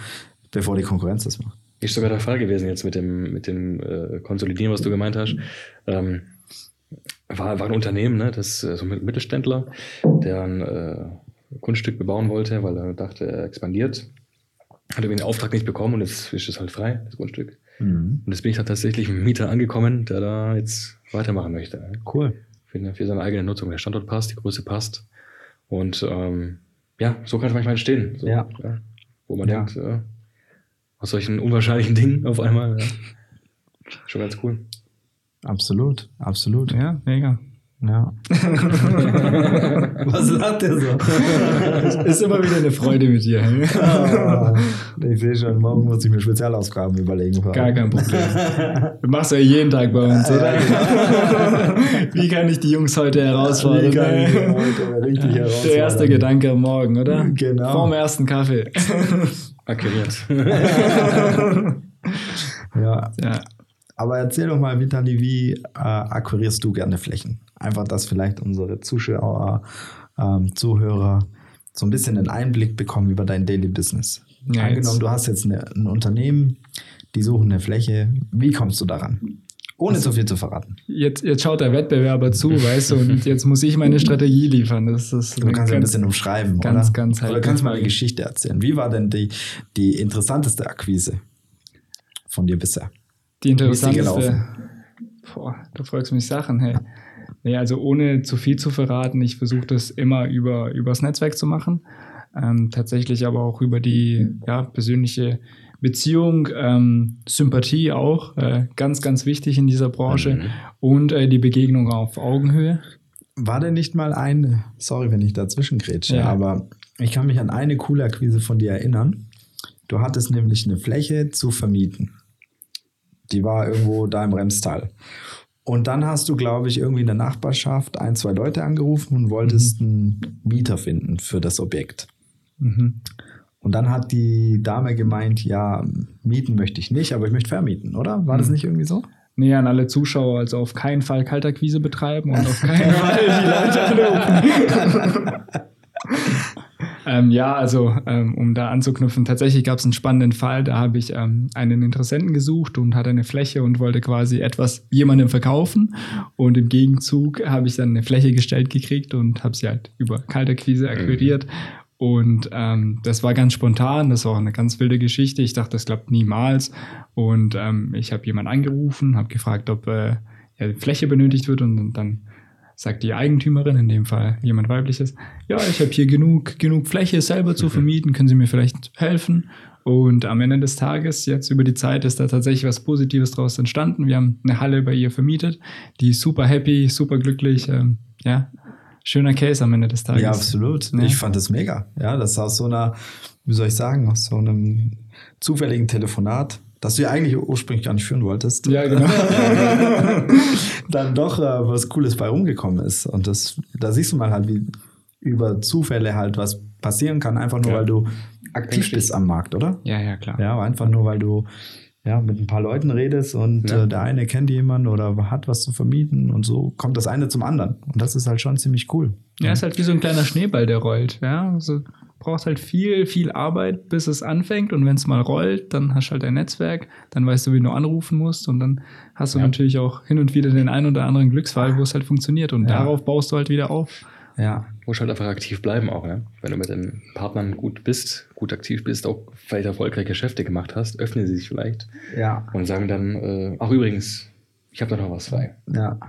S1: bevor die Konkurrenz das macht.
S3: Ist sogar der Fall gewesen jetzt mit dem, mit dem äh, Konsolidieren, was du gemeint hast. Ähm, war, war ein Unternehmen, ne, das äh, so ein Mittelständler, der ein äh, Grundstück bebauen wollte, weil er dachte, er expandiert. Hat irgendwie den Auftrag nicht bekommen und jetzt ist es halt frei, das Grundstück. Mhm. Und jetzt bin ich da tatsächlich mit einem Mieter angekommen, der da jetzt weitermachen möchte.
S1: Cool.
S3: Für, für seine eigene Nutzung. Der Standort passt, die Größe passt. Und ähm, ja, so kann es manchmal entstehen. So, ja. ja. Wo man ja. denkt, äh, aus solchen unwahrscheinlichen Dingen auf einmal. Ja. Schon ganz cool.
S1: Absolut, absolut.
S2: Ja, mega.
S1: Ja. (laughs) Was lacht der so?
S2: ist immer wieder eine Freude mit dir.
S1: Ah, ich sehe schon, morgen muss ich mir Spezialaufgaben überlegen.
S2: Gar kein Problem. Du machst ja jeden Tag bei uns, oder? (laughs) Wie kann ich die Jungs heute herausfordern? Wie kann ich (laughs) heute richtig herausfordern? Der erste Gedanke am Morgen, oder?
S1: Genau.
S2: Vorm ersten Kaffee.
S3: Akquiriert. (laughs) (laughs)
S1: ja. ja. Aber erzähl doch mal, Vitali, wie äh, akquirierst du gerne Flächen? Einfach, dass vielleicht unsere Zuschauer, ähm, Zuhörer so ein bisschen einen Einblick bekommen über dein Daily Business. Ja, Angenommen, du hast jetzt eine, ein Unternehmen, die suchen eine Fläche. Wie kommst du daran? Ohne also, so viel zu verraten.
S2: Jetzt, jetzt schaut der Wettbewerber zu, weißt du, und jetzt muss ich meine Strategie liefern. Das ist
S1: du kannst ja ein bisschen umschreiben, ganz, oder? Ganz, oder kannst du mal eine Geschichte erzählen. Wie war denn die, die interessanteste Akquise von dir bisher?
S2: Die interessanteste. Boah, du mich Sachen, hey. Nee, also ohne zu viel zu verraten, ich versuche das immer über übers Netzwerk zu machen. Ähm, tatsächlich aber auch über die ja, persönliche Beziehung, ähm, Sympathie auch, äh, ganz, ganz wichtig in dieser Branche mhm. und äh, die Begegnung auf Augenhöhe.
S1: War denn nicht mal eine, sorry, wenn ich dazwischen grätsche, ja. aber ich kann mich an eine coole Akquise von dir erinnern. Du hattest nämlich eine Fläche zu vermieten. Die war irgendwo da im Remstal. Und dann hast du, glaube ich, irgendwie in der Nachbarschaft ein, zwei Leute angerufen und wolltest mhm. einen Mieter finden für das Objekt. Mhm. Und dann hat die Dame gemeint, ja, mieten möchte ich nicht, aber ich möchte vermieten, oder? War mhm. das nicht irgendwie so?
S2: Nee, an alle Zuschauer, also auf keinen Fall Kaltakquise betreiben und auf (laughs) keinen Fall die Leute anrufen. (laughs) ähm, ja, also ähm, um da anzuknüpfen, tatsächlich gab es einen spannenden Fall. Da habe ich ähm, einen Interessenten gesucht und hatte eine Fläche und wollte quasi etwas jemandem verkaufen. Und im Gegenzug habe ich dann eine Fläche gestellt gekriegt und habe sie halt über Kaltakquise akquiriert. Und ähm, das war ganz spontan, das war auch eine ganz wilde Geschichte. Ich dachte, das klappt niemals. Und ähm, ich habe jemanden angerufen, habe gefragt, ob äh, ja, Fläche benötigt wird. Und dann sagt die Eigentümerin, in dem Fall jemand weibliches, ja, ich habe hier genug, genug Fläche selber zu vermieten, können Sie mir vielleicht helfen? Und am Ende des Tages, jetzt über die Zeit, ist da tatsächlich was Positives draus entstanden. Wir haben eine Halle bei ihr vermietet, die ist super happy, super glücklich, ähm, ja, schöner Case am Ende des Tages.
S1: Ja, absolut.
S2: Ja.
S1: Ich fand das mega. Ja, das aus so einer, wie soll ich sagen, aus so einem zufälligen Telefonat, das du ja eigentlich ursprünglich gar nicht führen wolltest.
S2: Ja, genau. (laughs)
S1: dann doch äh, was Cooles bei rumgekommen ist. Und das, da siehst du mal halt, wie über Zufälle halt was passieren kann, einfach nur,
S3: Ja.
S1: weil du aktiv
S3: Richtig.
S1: bist am Markt, oder?
S2: ja, ja, klar.
S1: Ja, einfach nur, weil du ja, mit ein paar Leuten redest und
S3: Ja.
S1: äh, der eine kennt jemanden oder hat was zu vermieten und so kommt das eine zum anderen. Und das ist halt schon ziemlich cool.
S2: Ja, ist halt wie so ein kleiner Schneeball, der rollt. Ja, also braucht halt viel, viel Arbeit, bis es anfängt. Und wenn es mal rollt, dann hast du halt ein Netzwerk, dann weißt du, wie du anrufen musst. Und dann hast du
S3: Ja.
S2: natürlich auch hin und wieder den einen oder anderen Glücksfall, wo es halt funktioniert. Und
S1: Ja.
S2: darauf baust du halt wieder auf.
S1: Ja,
S3: musst halt einfach aktiv bleiben auch, ja. Wenn du mit den Partnern gut bist, gut aktiv bist, auch vielleicht erfolgreich Geschäfte gemacht hast, öffnen sie sich vielleicht
S1: ja,
S3: und sagen dann, äh, ach übrigens, ich habe da noch was frei.
S1: ja.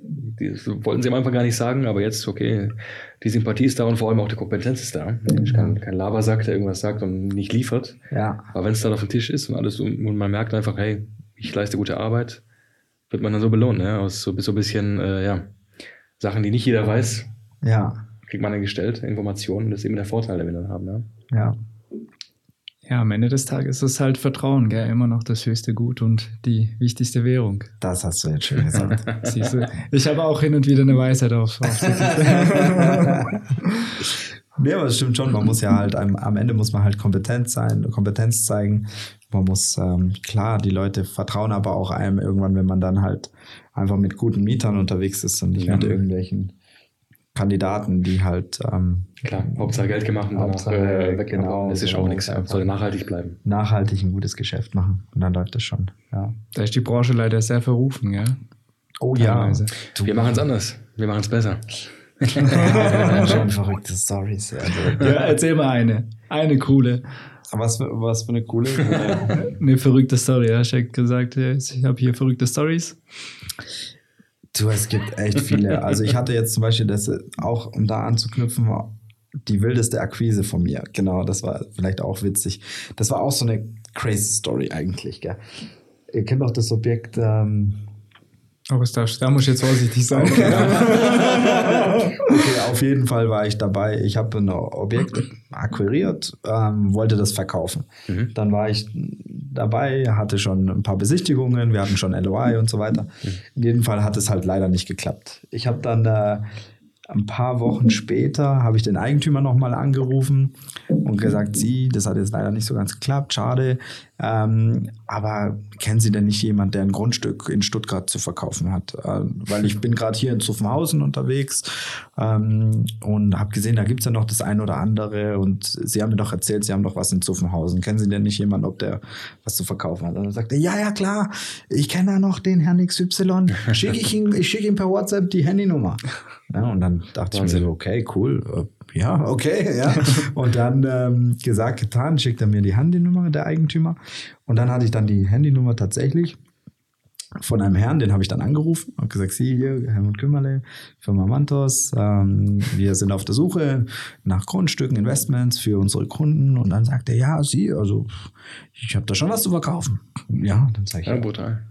S3: Die, das wollten sie am Anfang gar nicht sagen, aber jetzt, okay, die Sympathie ist da und vor allem auch die Kompetenz ist da. Ich kann kein Labersack, der irgendwas sagt und nicht liefert.
S1: Ja,
S3: Aber wenn es dann auf dem Tisch ist und alles und und man merkt einfach, hey, ich leiste gute Arbeit, wird man dann so belohnt, ne? Aus so, so ein bisschen, äh, ja, Sachen, die nicht jeder weiß,
S1: ja,
S3: kriegt man dann gestellt, Informationen. Das ist eben der Vorteil, den wir dann haben, ja.
S1: ja.
S2: Ja, am Ende des Tages ist es halt Vertrauen, gell? Immer noch das höchste Gut und die wichtigste Währung.
S1: Das hast du jetzt schön gesagt. (laughs)
S2: Siehst du? Ich habe auch hin und wieder eine Weisheit auf. auf (laughs)
S1: nee, aber es stimmt schon. Man muss ja halt, am, am Ende muss man halt kompetent sein, Kompetenz zeigen. Man muss, ähm, klar, die Leute vertrauen aber auch einem irgendwann, wenn man dann halt einfach mit guten Mietern unterwegs ist und nicht
S3: Ja.
S1: mit irgendwelchen Kandidaten, die halt ähm,
S3: Klar, Hauptsache Geld gemacht und dann auch
S1: Hauptsache,
S3: äh, weg.
S1: genau,
S3: Das ist auch nichts. Ja.
S1: einfach.
S3: Soll nachhaltig bleiben.
S1: nachhaltig ein gutes Geschäft machen. Und dann läuft das schon. Ja.
S2: Da ist die Branche leider sehr verrufen, gell?
S1: Oh
S2: Teilweise.
S1: Du,
S3: Wir machen es anders. Wir machen es besser. (laughs) (laughs)
S1: schon verrückte Stories. Also,
S2: Ja, erzähl mal eine. Eine coole.
S1: was, für, was für eine coole. (laughs)
S2: Eine verrückte Story. Ja, ich habe gesagt, ja, ich habe hier verrückte Stories.
S1: Du, es gibt echt viele. Also ich hatte jetzt zum Beispiel das äh, auch, um da anzuknüpfen, die wildeste Akquise von mir. Genau, das war vielleicht auch witzig. Das war auch so eine crazy Story eigentlich, gell? Ihr kennt doch das Objekt, ähm,
S2: Aber darf, da muss ich jetzt vorsichtig sein. (laughs)
S1: Okay, auf jeden Fall war ich dabei. Ich habe ein Objekt akquiriert, ähm, wollte das verkaufen.
S3: Mhm.
S1: Dann war ich dabei, hatte schon ein paar Besichtigungen, wir hatten schon LOI und so weiter. In jedem Fall hat es halt leider nicht geklappt. Ich habe dann äh, ein paar Wochen später habe ich den Eigentümer nochmal angerufen und gesagt, Sie, das hat jetzt leider nicht so ganz geklappt, schade. Ähm, aber kennen Sie denn nicht jemand, der ein Grundstück in Stuttgart zu verkaufen hat? Äh, weil ich bin gerade hier in Zuffenhausen unterwegs ähm, und habe gesehen, da gibt es ja noch das ein oder andere. Und Sie haben mir doch erzählt, Sie haben doch was in Zuffenhausen. Kennen Sie denn nicht jemanden, ob der was zu verkaufen hat? Und dann sagte ja, ja, klar, ich kenne da noch den Herrn XY. Schicke ich ihm, ich schicke ihm per WhatsApp die Handynummer. Ja, und dann dachte ich mir so, okay, cool. äh, Ja, okay, ja. (laughs) Und dann ähm, gesagt, getan, schickt er mir die Handynummer der Eigentümer. Und dann hatte ich dann die Handynummer tatsächlich von einem Herrn, den habe ich dann angerufen und gesagt, Sie hier, Helmut Kümmerle, Firma Mantos, ähm, wir sind auf der Suche nach Grundstücken, Investments für unsere Kunden. Und dann sagt er, ja, Sie, also ich habe da schon was zu verkaufen. Ja, dann sage ich,
S3: Ja, brutal.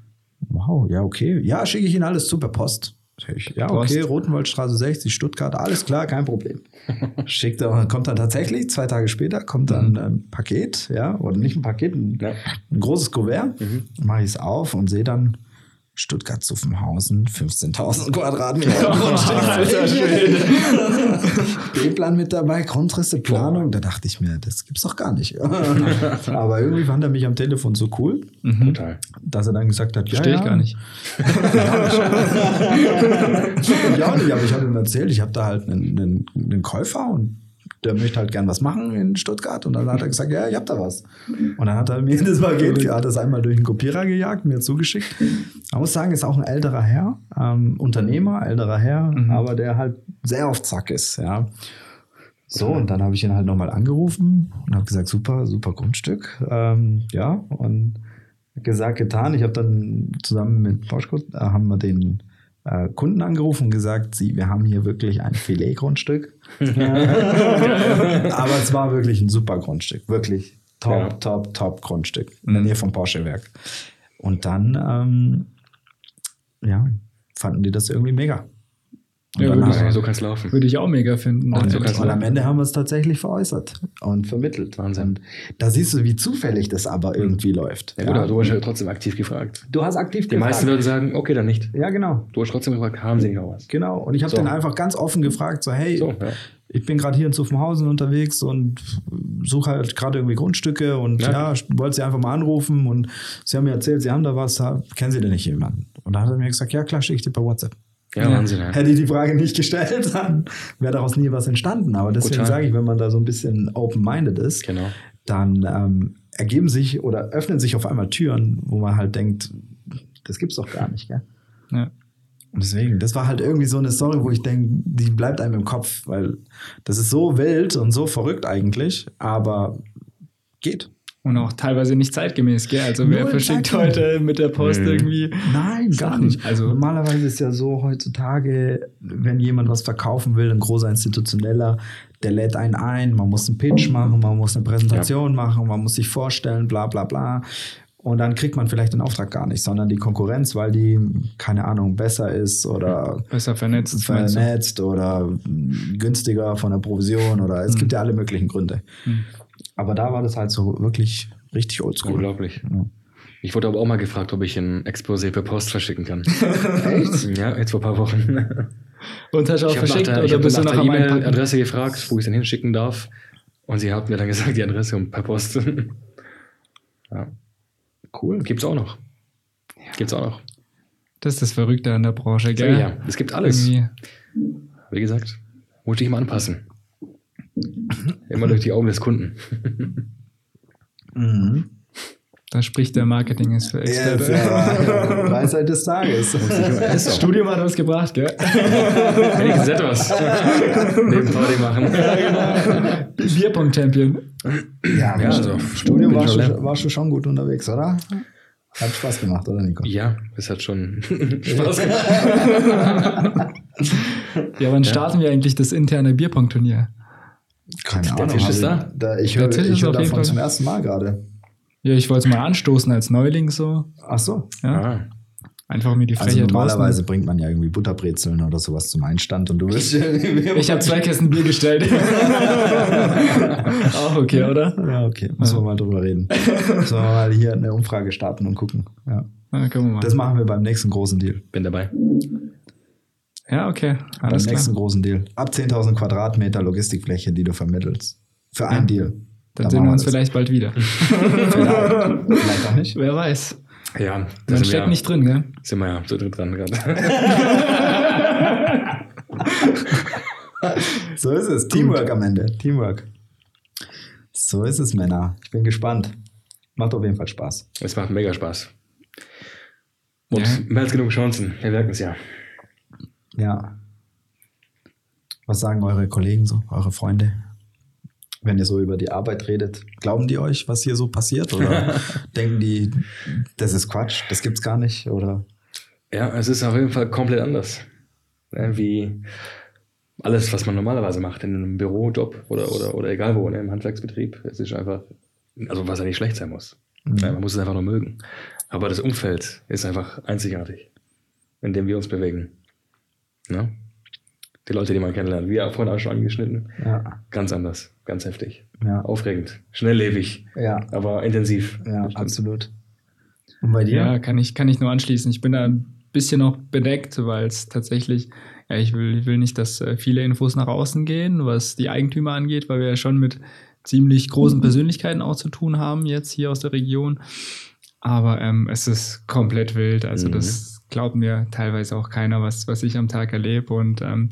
S1: Wow, ja, okay. Ja, schicke ich Ihnen alles zu per Post. Ich, ja, okay, Rotenwaldstraße 60, Stuttgart, alles klar, kein Problem. (laughs) Schickt er, kommt dann tatsächlich, zwei Tage später, kommt dann ein Paket, ja, oder nicht ein Paket, ein,
S3: Ja.
S1: ein großes Kuvert, mache ich es auf und sehe dann Stuttgart-Zuffenhausen, 15.000 Quadratmeter. Alter B-Plan mit dabei, Grundrisse, Planung. Da dachte ich mir, das gibt's doch gar nicht. (laughs) Aber irgendwie fand er mich am Telefon so cool,
S3: Total.
S1: dass er dann gesagt hat, ja,
S2: Verstehe ich
S1: ja.
S2: gar nicht. (laughs)
S1: ich auch nicht, aber ich habe ihm erzählt, ich habe da halt einen, einen, einen Käufer und der möchte halt gern was machen in Stuttgart. Und dann hat er gesagt, ja, ich hab da was. Und dann hat er mir (laughs) das Paket, hat das einmal durch den Kopierer gejagt, mir zugeschickt. Man muss sagen, ist auch ein älterer Herr, ähm, Unternehmer, älterer Herr, aber der halt sehr auf Zack ist, ja. So, und dann habe ich ihn halt nochmal angerufen und habe gesagt, super, super Grundstück. Ähm, ja, und gesagt, getan. Ich habe dann zusammen mit Boschko, äh, haben wir den äh, Kunden angerufen und gesagt, sie, wir haben hier wirklich ein Filetgrundstück. (laughs) Aber es war wirklich ein super Grundstück. Wirklich top,
S3: Ja.
S1: top, top Grundstück. In der Nähe vom Porsche-Werk. Und dann, ähm, ja, fanden die das irgendwie mega.
S2: Ja,
S1: dann
S3: Ja, so kann es laufen.
S2: Würde ich auch mega finden.
S3: Und so
S1: und am Ende haben wir es tatsächlich veräußert und vermittelt.
S3: Wahnsinn.
S1: Und da siehst du, wie zufällig das aber irgendwie läuft.
S3: Ja, gut, aber du hast ja trotzdem aktiv gefragt.
S1: Du hast aktiv
S3: Die meisten würden sagen, okay, dann nicht.
S1: Ja, genau.
S3: Du hast trotzdem gefragt, haben sie nicht noch was?
S1: Genau. Und ich habe
S3: So.
S1: den einfach ganz offen gefragt, so, hey,
S3: So, ja.
S1: ich bin gerade hier in Zuffenhausen unterwegs und suche halt gerade irgendwie Grundstücke und
S3: Ja.
S1: ja, wollte sie einfach mal anrufen und sie haben mir erzählt, sie haben da was, kennen sie denn nicht jemanden? Und da hat er mir gesagt, ja klar, schicke ich dir per WhatsApp.
S3: Ja, Wahnsinn. Ja.
S1: Hätte ich die Frage nicht gestellt, (laughs) dann wäre daraus nie was entstanden. Aber deswegen sage ich, wenn man da so ein bisschen open-minded ist,
S3: Genau.
S1: dann ähm, ergeben sich oder öffnen sich auf einmal Türen, wo man halt denkt, das gibt's doch gar nicht, gell?
S2: Ja.
S1: Und deswegen, das war halt irgendwie so eine Story, wo ich denke, die bleibt einem im Kopf, weil das ist so wild und so verrückt eigentlich, aber geht.
S2: Und auch teilweise nicht zeitgemäß, gell? Also wer
S1: Null
S2: verschickt heute mit der Post
S3: Mhm.
S2: irgendwie.
S1: Nein, gar
S2: Sachen.
S1: nicht.
S2: Also-
S1: normalerweise ist ja so heutzutage, wenn jemand was verkaufen will, ein großer Institutioneller, der lädt einen ein, man muss einen Pitch machen, man muss eine Präsentation machen, man muss sich vorstellen, bla bla bla. Und dann kriegt man vielleicht den Auftrag gar nicht, sondern die Konkurrenz, weil die, keine Ahnung, besser ist oder
S2: Besser vernetzt.
S1: vernetzt oder günstiger von der Provision oder es gibt ja alle möglichen Gründe.
S2: Mhm.
S1: Aber da war das halt so wirklich richtig oldschool.
S3: Unglaublich.
S1: Ja.
S3: Ich wurde aber auch mal gefragt, ob ich ein Exposé per Post verschicken kann. (laughs) Echt? Ja, jetzt vor ein paar Wochen.
S2: Und hast du auch
S3: Ich habe nach
S2: verschickt
S3: der, ich
S2: oder
S3: hab
S2: bist du
S3: nach der? E-Mail-Adresse gefragt, wo ich es dann hinschicken darf. Und sie hat mir dann gesagt, die Adresse und per Post. (laughs) ja.
S1: Cool.
S3: Gibt's auch noch. Gibt's auch noch.
S2: Das ist das Verrückte an der Branche,
S3: Ja,
S2: gell?
S3: ja. Es gibt alles.
S2: Irgendwie.
S3: Wie gesagt, muss ich immer anpassen. Immer durch die Augen des Kunden.
S1: Mhm.
S2: Da spricht der Marketing-Experte.
S1: Ja, (laughs) Weisheit des Tages.
S2: Das Studium hat was gebracht, gell?
S3: Wenigstens etwas. Neben Party machen.
S2: Bierpong-Champion.
S1: Ja,
S3: Ja, also,
S1: Studium warst
S3: schon
S1: du,
S3: leer.
S1: warst du schon gut unterwegs, oder? Hat Spaß gemacht, oder Nico?
S3: Ja, es hat schon (laughs) Spaß gemacht.
S2: Ja, wann starten wir eigentlich das interne Bierpong-Turnier?
S1: Keine
S3: Der
S1: Ahnung.
S3: Tisch ist
S1: also,
S3: da.
S1: ich höre hör davon
S2: Fall-
S1: zum ersten Mal gerade.
S2: Ja, ich wollte es mal anstoßen als Neuling so.
S1: Ach so.
S2: Ja.
S3: Ah,
S2: Einfach mir die
S1: Also
S2: Frechheit
S1: normalerweise
S2: rausnehmen.
S1: bringt man ja irgendwie Butterbrezeln oder sowas zum Einstand und du willst.
S2: Ich habe zwei Kästen Bier gestellt. (laughs) Auch okay, oder?
S1: Ja, okay. Müssen wir mal drüber reden. Müssen wir mal hier eine Umfrage starten und gucken. Ja.
S2: Na, gucken wir mal.
S1: Das machen wir beim nächsten großen Deal.
S3: bin dabei.
S2: Ja, okay.
S1: Beim
S2: Alles
S1: nächsten
S2: klar.
S1: großen Deal. Ab 10.000 Quadratmeter Logistikfläche, die du vermittelst. Für ein Deal.
S2: Dann
S1: Da
S2: sehen wir uns
S1: das.
S2: vielleicht bald wieder.
S1: Vielleicht, (laughs) vielleicht auch nicht.
S2: Wer weiß.
S3: Ja, da
S2: Man
S3: sind
S2: steckt
S3: wir,
S2: nicht drin, gell?
S3: sind wir ja so drin dran gerade. (laughs)
S1: So ist es. Teamwork am Ende. Teamwork. So ist es, Männer. Ich bin gespannt. Macht auf jeden Fall Spaß.
S3: Es macht mega Spaß. Und
S2: Ja.
S3: mehr als genug Chancen. Wir merken es ja.
S1: Ja. Was sagen eure Kollegen so, eure Freunde? Wenn ihr so über die Arbeit redet, glauben die euch, was hier so passiert? Oder (laughs) denken die, das ist Quatsch, das gibt's gar nicht? Oder
S3: Ja, es ist auf jeden Fall komplett anders. Wie alles, was man normalerweise macht in einem Bürojob oder, oder, oder egal wo, ne, im Handwerksbetrieb. Es ist einfach, also was ja nicht schlecht sein muss. Ja, man muss es einfach nur mögen. Aber das Umfeld ist einfach einzigartig, in dem wir uns bewegen. Ne? Die Leute, die man kennenlernt, wie auch vorhin auch schon angeschnitten,
S1: ja,
S3: ganz anders, ganz heftig.
S1: ja,
S3: Aufregend, schnelllebig,
S1: ja,
S3: aber intensiv.
S1: ja absolut. Und bei dir?
S2: Ja, kann ich, kann ich nur anschließen. Ich bin da ein bisschen noch bedeckt, weil es tatsächlich, ja, ich will, ich will nicht, dass äh, viele Infos nach außen gehen, was die Eigentümer angeht, weil wir ja schon mit ziemlich großen Persönlichkeiten auch zu tun haben, jetzt hier aus der Region. Aber ähm, es ist komplett wild. Also,
S3: Mhm.
S2: das glaubt mir teilweise auch keiner, was, was ich am Tag erlebe. Und ähm,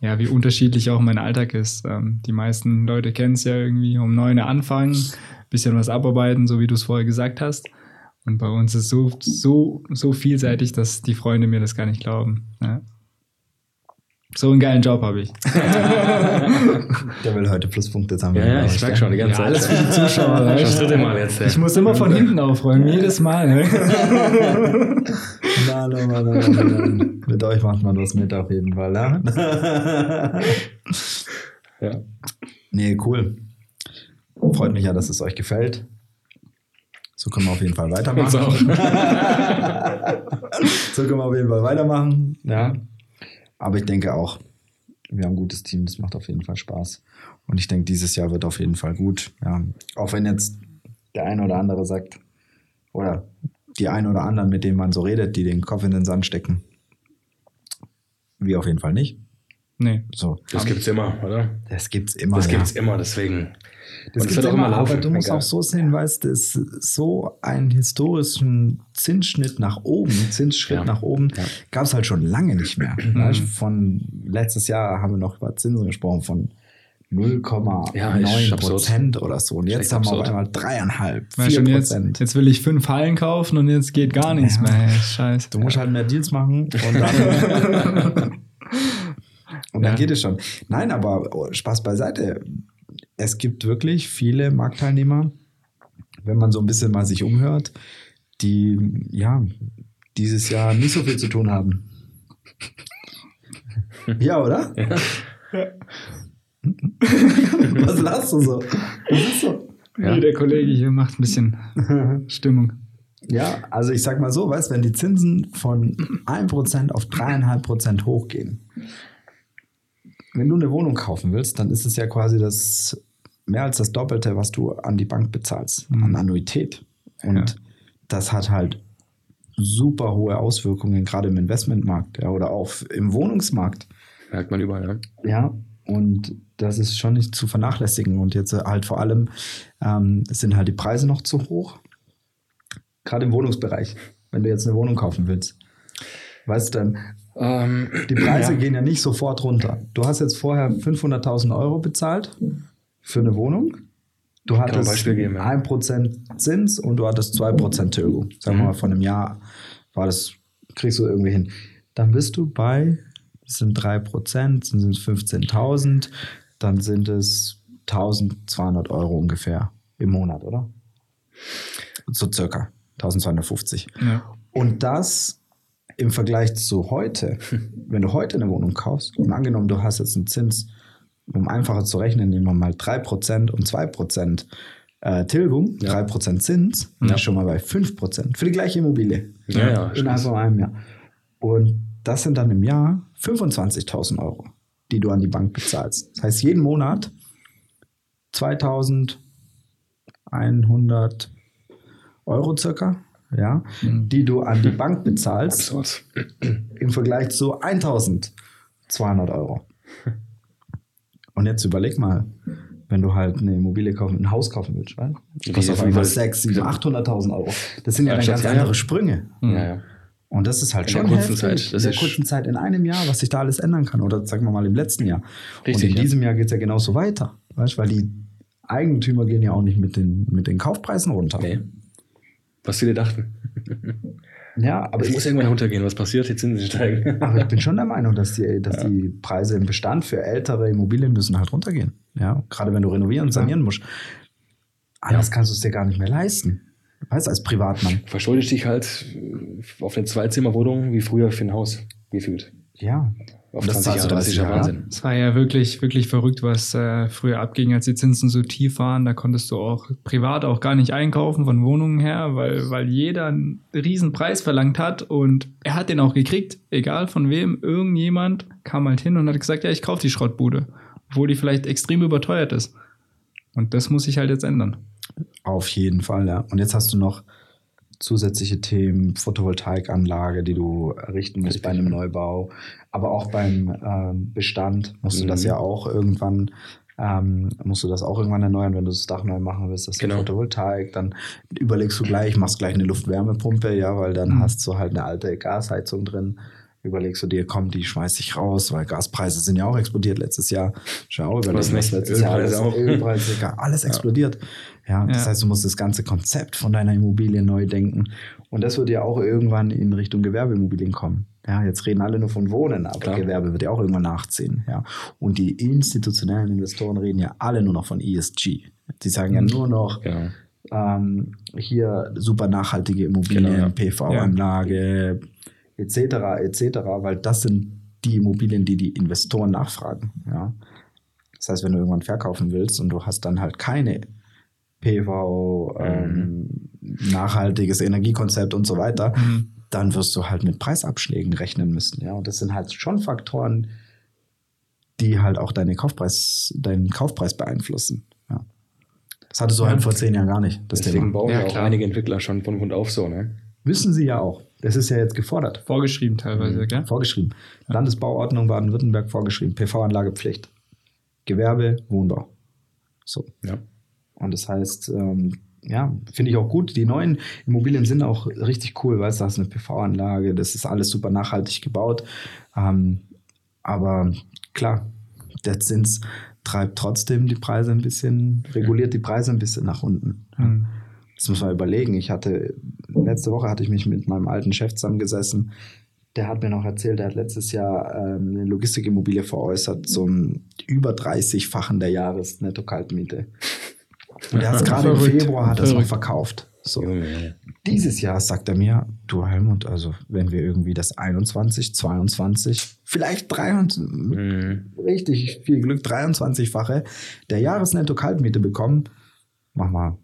S2: ja, wie unterschiedlich auch mein Alltag ist. Ähm, die meisten Leute kennen es ja irgendwie um neun anfangen, bisschen was abarbeiten, so wie du es vorher gesagt hast. Und bei uns ist so, so, so vielseitig, dass die Freunde mir das gar nicht glauben. Ja. So einen geilen Job habe ich. (laughs)
S1: Der will heute Pluspunkte sammeln.
S3: Ja, ja, ich merke schon die ganze
S2: Ja,
S3: Zeit.
S2: alles für die Zuschauer. (laughs) Weißt
S3: das dritte Mal jetzt.
S2: Ich muss immer von hinten aufräumen, jedes Mal. Ne?
S1: Nein, nein, nein, nein, nein. Mit euch macht man was mit auf jeden Fall, ja? (laughs)
S3: Ja.
S1: Nee, cool. Freut mich ja, dass es euch gefällt. So können wir auf jeden Fall weitermachen. so können wir auf jeden Fall weitermachen. Ja. Aber ich denke auch, wir haben ein gutes Team, das macht auf jeden Fall Spaß. Und ich denke, dieses Jahr wird auf jeden Fall gut. Ja. Auch wenn jetzt der eine oder andere sagt, oder die ein oder anderen, mit denen man so redet, die den Kopf in den Sand stecken. Wir auf jeden Fall nicht.
S2: Nee.
S1: So.
S3: Das gibt's immer, oder?
S1: Das gibt's immer.
S3: Das
S1: ja.
S3: gibt's immer, deswegen.
S1: Das
S3: Und
S1: gibt's
S3: wird auch
S1: immer,
S3: immer laufen,
S1: aber du musst
S3: egal.
S1: auch so sehen, weißt du, es so einen historischen Zinsschnitt nach oben, Zinsschritt
S3: Ja.
S1: nach oben,
S3: Ja.
S1: gab es halt schon lange nicht mehr. (clears throat) von letztes Jahr haben wir noch über Zinsen gesprochen von 0,9
S3: Ja.
S1: Prozent oder so. Und jetzt haben wir auf
S3: absurd.
S1: einmal dreieinhalb, vier
S2: und jetzt,
S1: Prozent.
S2: jetzt will ich fünf Hallen kaufen und jetzt geht gar nichts
S1: Ja.
S2: mehr. Scheiße.
S1: Du musst halt mehr Deals machen und (laughs) dann, (laughs) und dann
S2: Ja.
S1: geht es schon. Nein, aber oh, Spaß beiseite. Es gibt wirklich viele Marktteilnehmer, wenn man so ein bisschen mal sich umhört, die ja dieses Jahr nicht so viel zu tun haben. (laughs) Ja, oder? (laughs) Was lachst du so? Das ist so.
S3: Ja.
S2: Nee, der Kollege hier macht ein bisschen (laughs) Stimmung.
S1: Ja, also ich sag mal so, weißt wenn die Zinsen von 1% auf 3,5% hochgehen, wenn du eine Wohnung kaufen willst, dann ist es ja quasi das mehr als das Doppelte, was du an die Bank bezahlst,
S2: Mhm.
S1: an Annuität. Und
S2: Ja.
S1: das hat halt super hohe Auswirkungen, gerade im Investmentmarkt ja, oder auch im Wohnungsmarkt.
S3: Merkt man überall, ja.
S1: Ja, und das ist schon nicht zu vernachlässigen. Und jetzt halt vor allem ähm, sind halt die Preise noch zu hoch. Gerade im Wohnungsbereich, wenn du jetzt eine Wohnung kaufen willst. Weißt du, dann,
S3: Ähm,
S1: die Preise
S3: ja.
S1: gehen ja nicht sofort runter. Du hast jetzt vorher 500.000 Euro bezahlt für eine Wohnung. Du hattest
S3: Beispiel geben, ja.
S1: 1% Zins und du hattest 2% Tilgung. Sagen wir
S3: Mhm.
S1: mal, von einem Jahr war das, kriegst du irgendwie hin. Dann bist du bei, das sind 3%, dann sind es 15.000, dann sind es 1.200 Euro ungefähr im Monat, oder? So circa 1.250.
S2: Ja.
S1: Und das im Vergleich zu heute, wenn du heute eine Wohnung kaufst und angenommen, du hast jetzt einen Zins, um einfacher zu rechnen, nehmen wir mal 3% und 2% äh, Tilgung,
S3: Ja.
S1: 3% Zins,
S3: Ja.
S1: schon mal bei 5% für die gleiche Immobilie.
S3: Ja, ja,
S1: Innerhalb von einem Jahr. Und das sind dann im Jahr 25.000 Euro, die du an die Bank bezahlst. Das heißt, jeden Monat 2.100 Euro circa, ja,
S2: Mhm.
S1: die du an die Bank bezahlst
S3: Absurd.
S1: im Vergleich zu 1200 Euro. Und jetzt überleg mal, wenn du halt eine Immobilie kaufen, ein Haus kaufen willst, weil
S3: Wie-
S1: kostet auf einmal
S3: viel-
S1: 6, 7, 800.000 Euro. Das sind ja,
S3: Ja,
S1: dann ganz andere
S3: ja.
S1: Sprünge.
S2: Mhm.
S3: Ja, ja.
S1: Und das ist halt
S3: In
S1: schon
S3: der kurzen
S1: heftig,
S3: Zeit, das
S1: in der
S3: ist-
S1: kurzen Zeit, in einem Jahr, was sich da alles ändern kann. Oder sagen wir mal im letzten Jahr.
S3: Richtig,
S1: Und in
S3: ja.
S1: diesem Jahr geht es ja genauso weiter. Weißt weil die Eigentümer gehen ja auch nicht mit den, mit den Kaufpreisen runter.
S3: Nee. Was viele dachten.
S1: Ja, aber
S3: es muss irgendwann runtergehen. Was passiert? Die Zinsen steigen. (laughs)
S1: aber ich bin schon der Meinung, dass die, dass die Preise im Bestand für ältere Immobilien müssen halt runtergehen. Ja, gerade wenn du renovieren und sanieren musst. Anders kannst du es dir gar nicht mehr leisten. Weißt du, als Privatmann.
S3: Verschuldest dich halt auf eine Zweizimmerwohnung wie früher für ein Haus gefühlt.
S1: Ja.
S3: Auf
S1: das
S3: 20
S1: zahlst du
S3: Jahre. Das ist
S1: 30
S3: ja
S1: Jahre.
S3: Wahnsinn.
S2: Es war ja wirklich, wirklich verrückt, was äh, früher abging, als die Zinsen so tief waren. Da konntest du auch privat auch gar nicht einkaufen von Wohnungen her, weil, weil jeder einen riesen Preis verlangt hat und er hat den auch gekriegt, egal von wem. Irgendjemand kam halt hin und hat gesagt, ja, ich kaufe die Schrottbude, obwohl die vielleicht extrem überteuert ist. Und das muss sich halt jetzt ändern.
S1: Auf jeden Fall, ja. Und jetzt hast du noch zusätzliche Themen, Photovoltaikanlage, die du errichten musst bei einem. Neubau, aber auch beim ähm, Bestand musst du das
S3: Mhm.
S1: ja auch irgendwann ähm, musst du das auch irgendwann erneuern, wenn du das Dach neu machen willst, das ist
S3: Genau.
S1: Photovoltaik, dann überlegst du gleich, machst gleich eine Luftwärmepumpe, ja, weil dann
S2: Mhm.
S1: hast du halt eine alte Gasheizung drin. Überlegst du dir, komm, die schmeiß ich raus, weil Gaspreise sind ja auch explodiert letztes Jahr. Schau, überleg,
S3: Was nicht,
S1: letztes Jahr alles,
S3: Ölpreise auch.
S1: Ölpreise, alles (laughs) explodiert. Ja, das
S2: Ja.
S1: heißt, du musst das ganze Konzept von deiner Immobilie neu denken. Und das wird ja auch irgendwann in Richtung Gewerbeimmobilien kommen. Ja, jetzt reden alle nur von Wohnen, aber
S3: Klar.
S1: Gewerbe wird ja auch irgendwann nachziehen. Ja. Und die institutionellen Investoren reden ja alle nur noch von ESG. Die sagen ja nur noch,
S3: Genau.
S1: ähm, hier super nachhaltige Immobilien,
S3: Genau, ja.
S1: PV-Anlage, etc., etc., weil das sind die Immobilien, die die Investoren nachfragen. Ja. Das heißt, wenn du irgendwann verkaufen willst und du hast dann halt keine PV, ähm, nachhaltiges Energiekonzept und so weiter,
S2: Mhm.
S1: dann wirst du halt mit Preisabschlägen rechnen müssen. Ja, und das sind halt schon Faktoren, die halt auch deine Kaufpreis, deinen Kaufpreis beeinflussen. Ja. Das hattest du
S2: Ja.
S1: halt vor zehn Jahren gar nicht. Das
S3: Deswegen
S1: Thema.
S3: bauen
S2: Ja,
S3: ja, auch einige Entwickler schon von Grund auf so, ne?
S1: Wissen sie ja auch. Das ist ja jetzt gefordert.
S2: Vorgeschrieben teilweise,
S3: Mhm.
S2: gell?
S1: Vorgeschrieben. Landesbauordnung Baden-Württemberg vorgeschrieben. PV-Anlage Pflicht. Gewerbe, Wohnbau. So.
S3: Ja.
S1: Und das heißt, ähm, ja, finde ich auch gut. Die neuen Immobilien sind auch richtig cool, weißt du, hast eine PV-Anlage, das ist alles super nachhaltig gebaut. Ähm, aber klar, der Zins treibt trotzdem die Preise ein bisschen, reguliert die Preise ein bisschen nach unten.
S2: Mhm.
S1: Das muss man überlegen. Ich hatte, letzte Woche hatte ich mich mit meinem alten Chef zusammengesessen. Der hat mir noch erzählt, der hat letztes Jahr ähm, eine Logistikimmobilie veräußert zum über 30-fachen der Jahresnetto-Kaltmiete. Und er hat es gerade im. Februar hat er es noch verkauft. So. Dieses Jahr sagt er mir, du Helmut, also wenn wir irgendwie das 21, 22, vielleicht 23,
S3: Mhm.
S1: richtig viel Glück, 23-fache der Jahresnetto-Kaltmiete bekommen, mach mal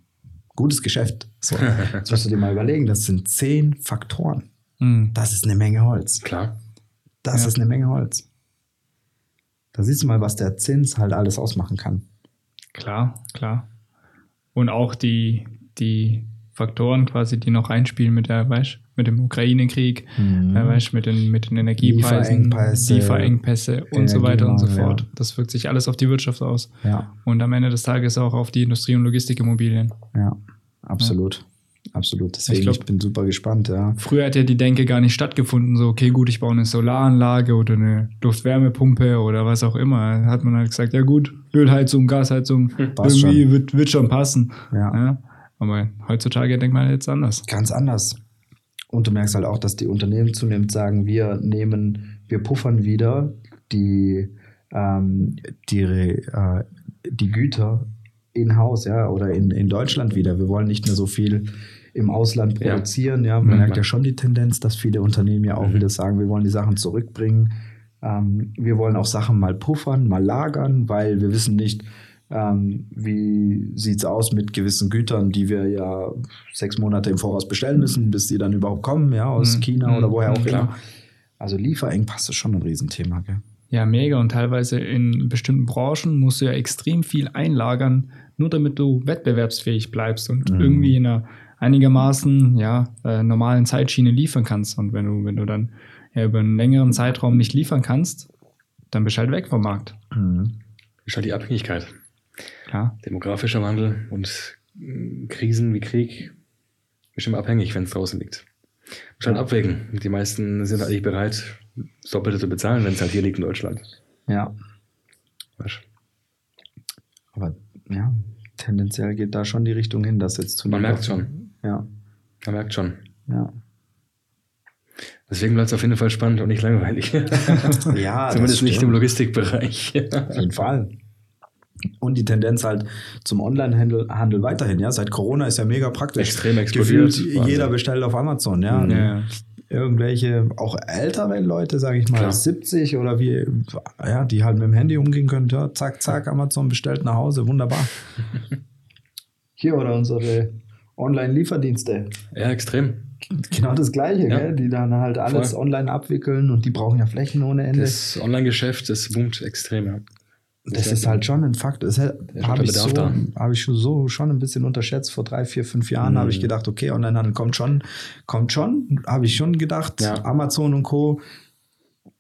S1: gutes Geschäft. So, jetzt musst du dir mal überlegen, das sind zehn Faktoren.
S2: Mhm.
S1: Das ist eine Menge Holz.
S3: Klar.
S1: Das
S2: Ja.
S1: ist eine Menge Holz. Da siehst du mal, was der Zins halt alles ausmachen kann.
S2: Klar, klar. Und auch die, die Faktoren quasi, die noch reinspielen mit der, weißt, mit dem Ukraine-Krieg,
S1: Mhm.
S2: äh, weißt, mit den, mit den Energiepreisen,
S1: Lieferengpässe,
S2: Lieferengpässe und so weiter und so fort. Das wirkt sich alles auf die Wirtschaft aus.
S1: Ja,
S2: Und am Ende des Tages auch auf die Industrie- und Logistikimmobilien.
S1: ja, absolut. Absolut. Deswegen, ich,
S2: glaub-
S1: bin super gespannt, ja.
S2: Früher hat ja die Denke gar nicht stattgefunden, so, okay, gut, ich baue eine Solaranlage oder eine Luftwärmepumpe oder was auch immer. Da hat man halt gesagt, ja gut, Ölheizung, Gasheizung,
S1: Passt
S2: irgendwie wird, wird schon passen.
S1: Ja.
S2: Ja. Aber heutzutage denkt man jetzt anders.
S1: Ganz anders. Und du merkst halt auch, dass die Unternehmen zunehmend sagen, wir nehmen, wir puffern wieder die, ähm, die, äh, die Güter in-house, ja, oder in, in Deutschland wieder. Wir wollen nicht mehr so viel im Ausland
S3: Ja.
S1: produzieren, ja. Man
S3: Mhm.
S1: merkt ja schon die Tendenz, dass viele Unternehmen ja auch
S3: Mhm.
S1: wieder sagen, wir wollen die Sachen zurückbringen. Ähm, wir wollen auch Sachen mal puffern, mal lagern, weil wir wissen nicht, ähm, wie sieht es aus mit gewissen Gütern, die wir ja sechs Monate im Voraus bestellen müssen, bis die dann überhaupt kommen, ja, aus
S2: Mhm.
S1: China oder woher auch
S2: Mhm,
S1: immer.
S2: klar.
S1: Also Lieferengpass ist schon ein Riesenthema, gell?
S2: Ja, mega. Und teilweise in bestimmten Branchen musst du ja extrem viel einlagern, nur damit du wettbewerbsfähig bleibst und
S1: Mhm.
S2: irgendwie in einer einigermaßen ja, äh, normalen Zeitschiene liefern kannst. Und wenn du, wenn du dann ja, über einen längeren Zeitraum nicht liefern kannst, dann bist du halt weg vom Markt.
S1: Mhm.
S3: Ist halt die Abhängigkeit.
S2: Klar.
S3: Demografischer Wandel und mm, Krisen wie Krieg ist immer abhängig, wenn es draußen liegt. Muss halt abwägen. Die meisten sind eigentlich bereit, das Doppelte zu bezahlen, wenn es halt hier liegt in Deutschland.
S1: Ja,
S3: Weißt?
S1: aber ja, tendenziell geht da schon die Richtung hin, dass jetzt zu
S3: Man merkt schon.
S1: Ja,
S3: Man merkt schon.
S1: ja.
S3: Deswegen bleibt es auf jeden Fall spannend und nicht langweilig. (laughs)
S1: Ja, (laughs)
S3: Zumindest nicht im. Logistikbereich.
S1: Auf jeden Fall. Und die Tendenz halt zum Online-Handel Handel weiterhin, ja. Seit Corona ist ja mega praktisch.
S3: Extrem explodiert.
S1: Gefühlt
S3: Wahnsinn.
S1: jeder bestellt auf Amazon, ja.
S2: Ja.
S1: Irgendwelche, auch ältere Leute, sage ich mal,
S3: Klar.
S1: 70 oder wie, ja, die halt mit dem Handy umgehen können, ja, zack, zack, Amazon bestellt nach Hause, wunderbar. (laughs) Hier oder unsere Online-Lieferdienste.
S3: ja, extrem.
S1: Genau das Gleiche,
S3: Ja.
S1: die dann halt alles
S3: Voll.
S1: online abwickeln und die brauchen ja Flächen ohne Ende.
S3: Das Online-Geschäft, das boomt extrem. Ja.
S1: Das ist halt schon ein Fakt. Das habe ich, so,
S3: da.
S1: hab ich schon so schon ein bisschen unterschätzt. Vor drei, vier, fünf Jahren habe ich
S3: Mhm.
S1: gedacht, okay, Onlinehandel kommt schon, kommt schon. Habe ich schon gedacht,
S3: Ja.
S1: Amazon und Co.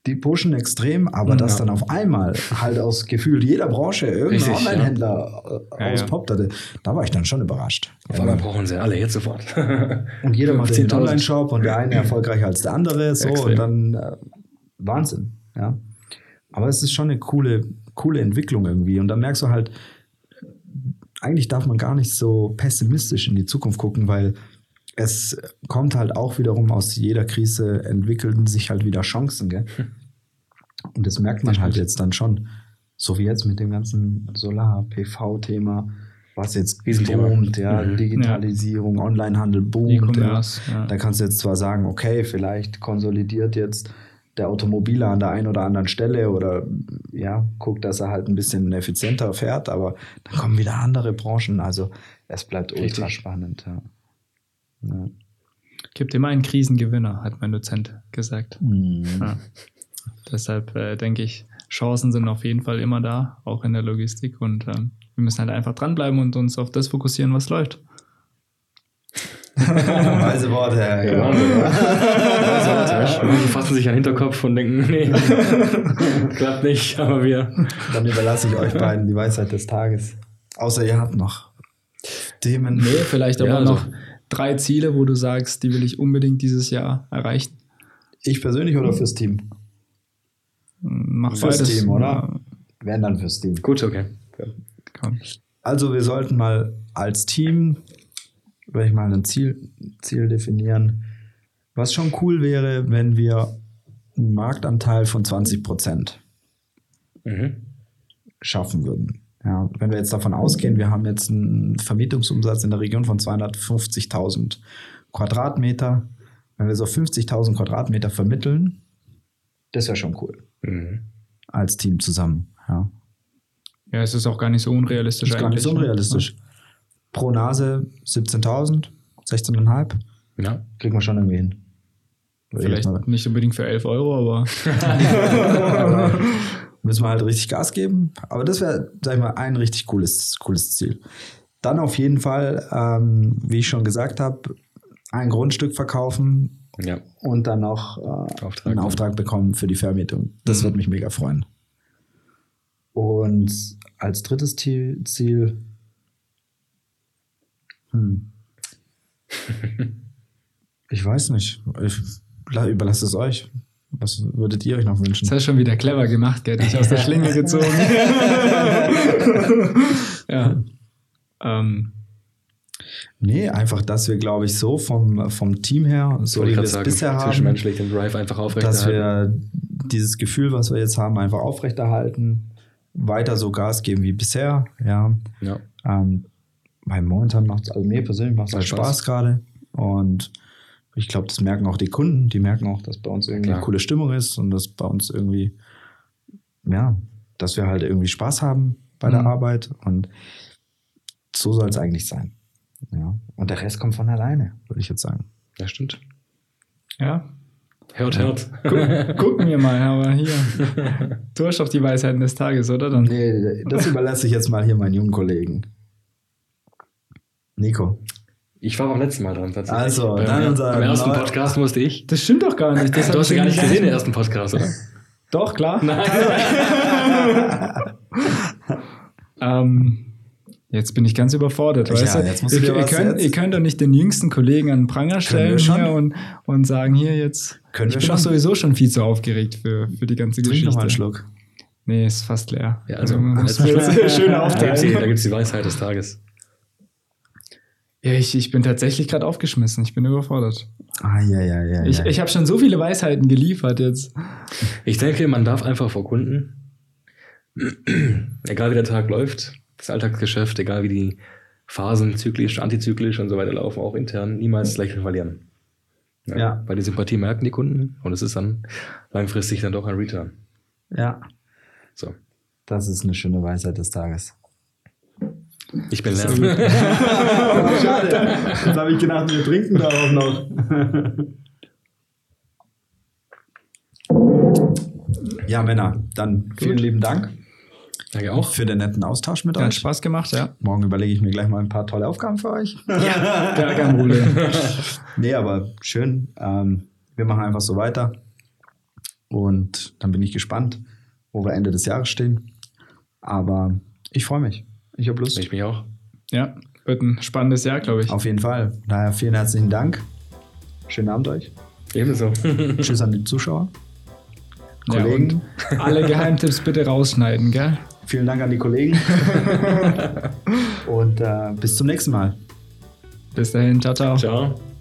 S1: Die pushen extrem, aber dass
S3: Ja.
S1: dann auf einmal halt aus gefühlt jeder Branche irgendein Online-Händler äh,
S2: Ja, ja.
S1: auspoppt hatte, da war ich dann schon überrascht.
S3: Auf einmal brauchen sie alle jetzt sofort. (laughs)
S1: Und jeder macht den
S3: 15.000.
S1: Online-Shop und der eine erfolgreicher als der andere. So,
S3: Extrem.
S1: und dann äh, Wahnsinn. Ja. Aber es ist schon eine coole, coole Entwicklung irgendwie. Und dann merkst du halt, eigentlich darf man gar nicht so pessimistisch in die Zukunft gucken, weil es kommt halt auch wiederum aus jeder Krise entwickeln sich halt wieder Chancen, gell? Und das merkt man halt jetzt dann schon. So wie jetzt mit dem ganzen Solar-PV-Thema, was jetzt boomt, ja,
S3: Mhm.
S1: Digitalisierung, Onlinehandel boomt. Ja.
S2: Ja.
S1: Da kannst du jetzt zwar sagen, okay, vielleicht konsolidiert jetzt der Automobiler an der einen oder anderen Stelle oder ja, guckt, dass er halt ein bisschen effizienter fährt, aber dann kommen wieder andere Branchen. Also es bleibt ultra spannend. Ja. Ja.
S2: Gibt immer einen Krisengewinner, hat mein Dozent gesagt.
S1: Mhm.
S2: Ja. Deshalb äh, denke ich, Chancen sind auf jeden Fall immer da, auch in der Logistik. Und ähm, wir müssen halt einfach dranbleiben und uns auf das fokussieren, was läuft. (laughs)
S1: Weise Worte, Herr.
S3: Ja, ja. (laughs) Fassen sich an den Hinterkopf und denken, nee, (laughs) klappt nicht, aber wir.
S1: Dann überlasse ich euch beiden die Weisheit des Tages. Außer ihr habt noch Themen.
S2: Nee, vielleicht aber
S3: Ja, also-
S2: noch drei Ziele, wo du sagst, die will ich unbedingt dieses Jahr erreichen.
S1: Ich persönlich oder fürs Team?
S2: Mach
S1: Fürs
S2: beides.
S1: Team, oder?
S2: Ja,
S1: Wenn dann fürs Team.
S3: Gut, okay. Ja.
S2: komm.
S1: Also wir sollten mal als Team, würde ich mal ein Ziel, Ziel definieren, was schon cool wäre, wenn wir einen Marktanteil von 20 Prozent
S3: Mhm.
S1: schaffen würden. Ja, wenn wir jetzt davon ausgehen, wir haben jetzt einen Vermietungsumsatz in der Region von 250.000 Quadratmeter. Wenn wir so 50.000 Quadratmeter vermitteln, das wäre schon cool.
S3: Mhm.
S1: Als Team zusammen. Ja.
S2: Ja, es ist auch gar nicht so unrealistisch
S1: Ist gar nicht so
S2: eigentlich.
S1: unrealistisch. Pro Nase 17.000, 16,5.
S3: Ja.
S1: Kriegen wir schon irgendwie hin.
S2: Vielleicht nicht unbedingt für 11 Euro, aber (laughs) (laughs)
S1: müssen wir halt richtig Gas geben. Aber das wäre, sag ich mal, ein richtig cooles, cooles Ziel. Dann auf jeden Fall, ähm, wie ich schon gesagt habe, ein Grundstück verkaufen
S3: Ja.
S1: und dann noch äh,
S3: Auftrag
S1: einen. Auftrag bekommen für die Vermietung. Das
S3: Mhm.
S1: wird mich mega freuen. Und als drittes Ziel, hm. (laughs) ich weiß nicht. Ich la- überlasse es euch. Was würdet ihr euch noch wünschen?
S2: das hast du schon wieder clever gemacht, gell? Dich aus der Schlinge gezogen. (laughs) ja. Ähm,
S1: Nee, einfach, dass wir, glaube ich, so vom, vom Team her, so wie wir es bisher haben,
S3: Zwischenmenschlich den Drive einfach
S1: dass wir dieses Gefühl, was wir jetzt haben, einfach aufrechterhalten, weiter so Gas geben wie bisher. Ja,
S3: Ja.
S1: ähm, weil momentan macht es, also mir persönlich macht es halt Spaß,
S3: Spaß.
S1: gerade. Und ich glaube, das merken auch die Kunden. Die merken auch, dass bei uns irgendwie
S3: Klar.
S1: eine coole Stimmung ist und dass bei uns irgendwie, ja, dass wir halt irgendwie Spaß haben bei der
S2: Mhm.
S1: Arbeit. Und so soll es eigentlich sein. Ja. Und der Rest kommt von alleine, würde ich jetzt sagen.
S3: ja, stimmt.
S2: ja.
S3: Hört, hört.
S2: Guck, gucken wir mal, aber hier. Du hast doch die Weisheiten des Tages, oder? Dann
S1: Nee, das überlasse ich jetzt mal hier meinen jungen Kollegen. Nico.
S3: Ich war beim letzten Mal dran tatsächlich.
S1: Also,
S3: beim,
S1: dann unser
S3: beim ersten Podcast musste ich.
S2: Das stimmt doch gar nicht. Das
S3: Du hast ja gar nicht gesehen, den ersten Podcast, oder?
S2: Doch, klar.
S3: Nein. (laughs)
S2: Ähm, jetzt bin ich ganz überfordert,
S1: Ja,
S2: weißt du?
S1: jetzt musst du
S2: ihr, ihr,
S1: was
S2: könnt,
S1: jetzt-
S2: ihr könnt doch nicht den jüngsten Kollegen an den Pranger stellen und, und sagen, hier jetzt.
S1: Können
S2: ich bin doch
S1: schon.
S2: sowieso schon viel zu aufgeregt für, für die ganze
S1: Trink noch mal einen
S2: Geschichte.
S1: Schluck.
S2: Nee, ist fast leer.
S3: Ja, also,
S2: man muss
S3: jetzt-
S2: mir jetzt schön
S3: Da gibt es
S2: aufteilen.
S3: die Weisheit des Tages.
S2: Ja, ich, ich bin tatsächlich gerade aufgeschmissen. Ich bin überfordert.
S1: Ah, ja, ja, ja.
S2: Ich,
S1: ja.
S2: ich habe schon so viele Weisheiten geliefert jetzt.
S3: Ich denke, man darf einfach vor Kunden, (clears throat) egal wie der Tag läuft, das Alltagsgeschäft, egal wie die Phasen zyklisch, antizyklisch und so weiter laufen, auch intern, niemals das Lächeln verlieren.
S1: Ja.
S3: Weil die Sympathie merken die Kunden und es ist dann langfristig dann doch ein Return.
S1: ja,
S3: So.
S1: das ist eine schöne Weisheit des Tages.
S3: Ich bin Lärm. (laughs)
S1: Schade. Jetzt habe ich gedacht, wir trinken darauf noch. ja, Männer, dann vielen lieben Dank
S3: Danke auch.
S1: für den netten Austausch mit
S2: Hat
S1: euch.
S2: Spaß gemacht, ja.
S1: Morgen überlege ich mir gleich mal ein paar tolle Aufgaben für euch.
S2: Gar kein Problem. (laughs)
S1: Nee, aber schön. Ähm, wir machen einfach so weiter. Und dann bin ich gespannt, wo wir Ende des Jahres stehen. Aber ich freue mich. Ich habe Lust.
S3: Ich mich auch.
S2: Ja, wird ein spannendes Jahr, glaube ich.
S1: Auf jeden Fall. Daher vielen herzlichen Dank. Schönen Abend euch.
S3: Ebenso. (laughs)
S1: Tschüss an die Zuschauer.
S2: Ja,
S1: Kollegen.
S2: und alle Geheimtipps bitte rausschneiden, gell?
S1: Vielen Dank an die Kollegen. (laughs) Und äh, bis zum nächsten Mal.
S2: Bis dahin, ciao, ciao.
S3: Ciao.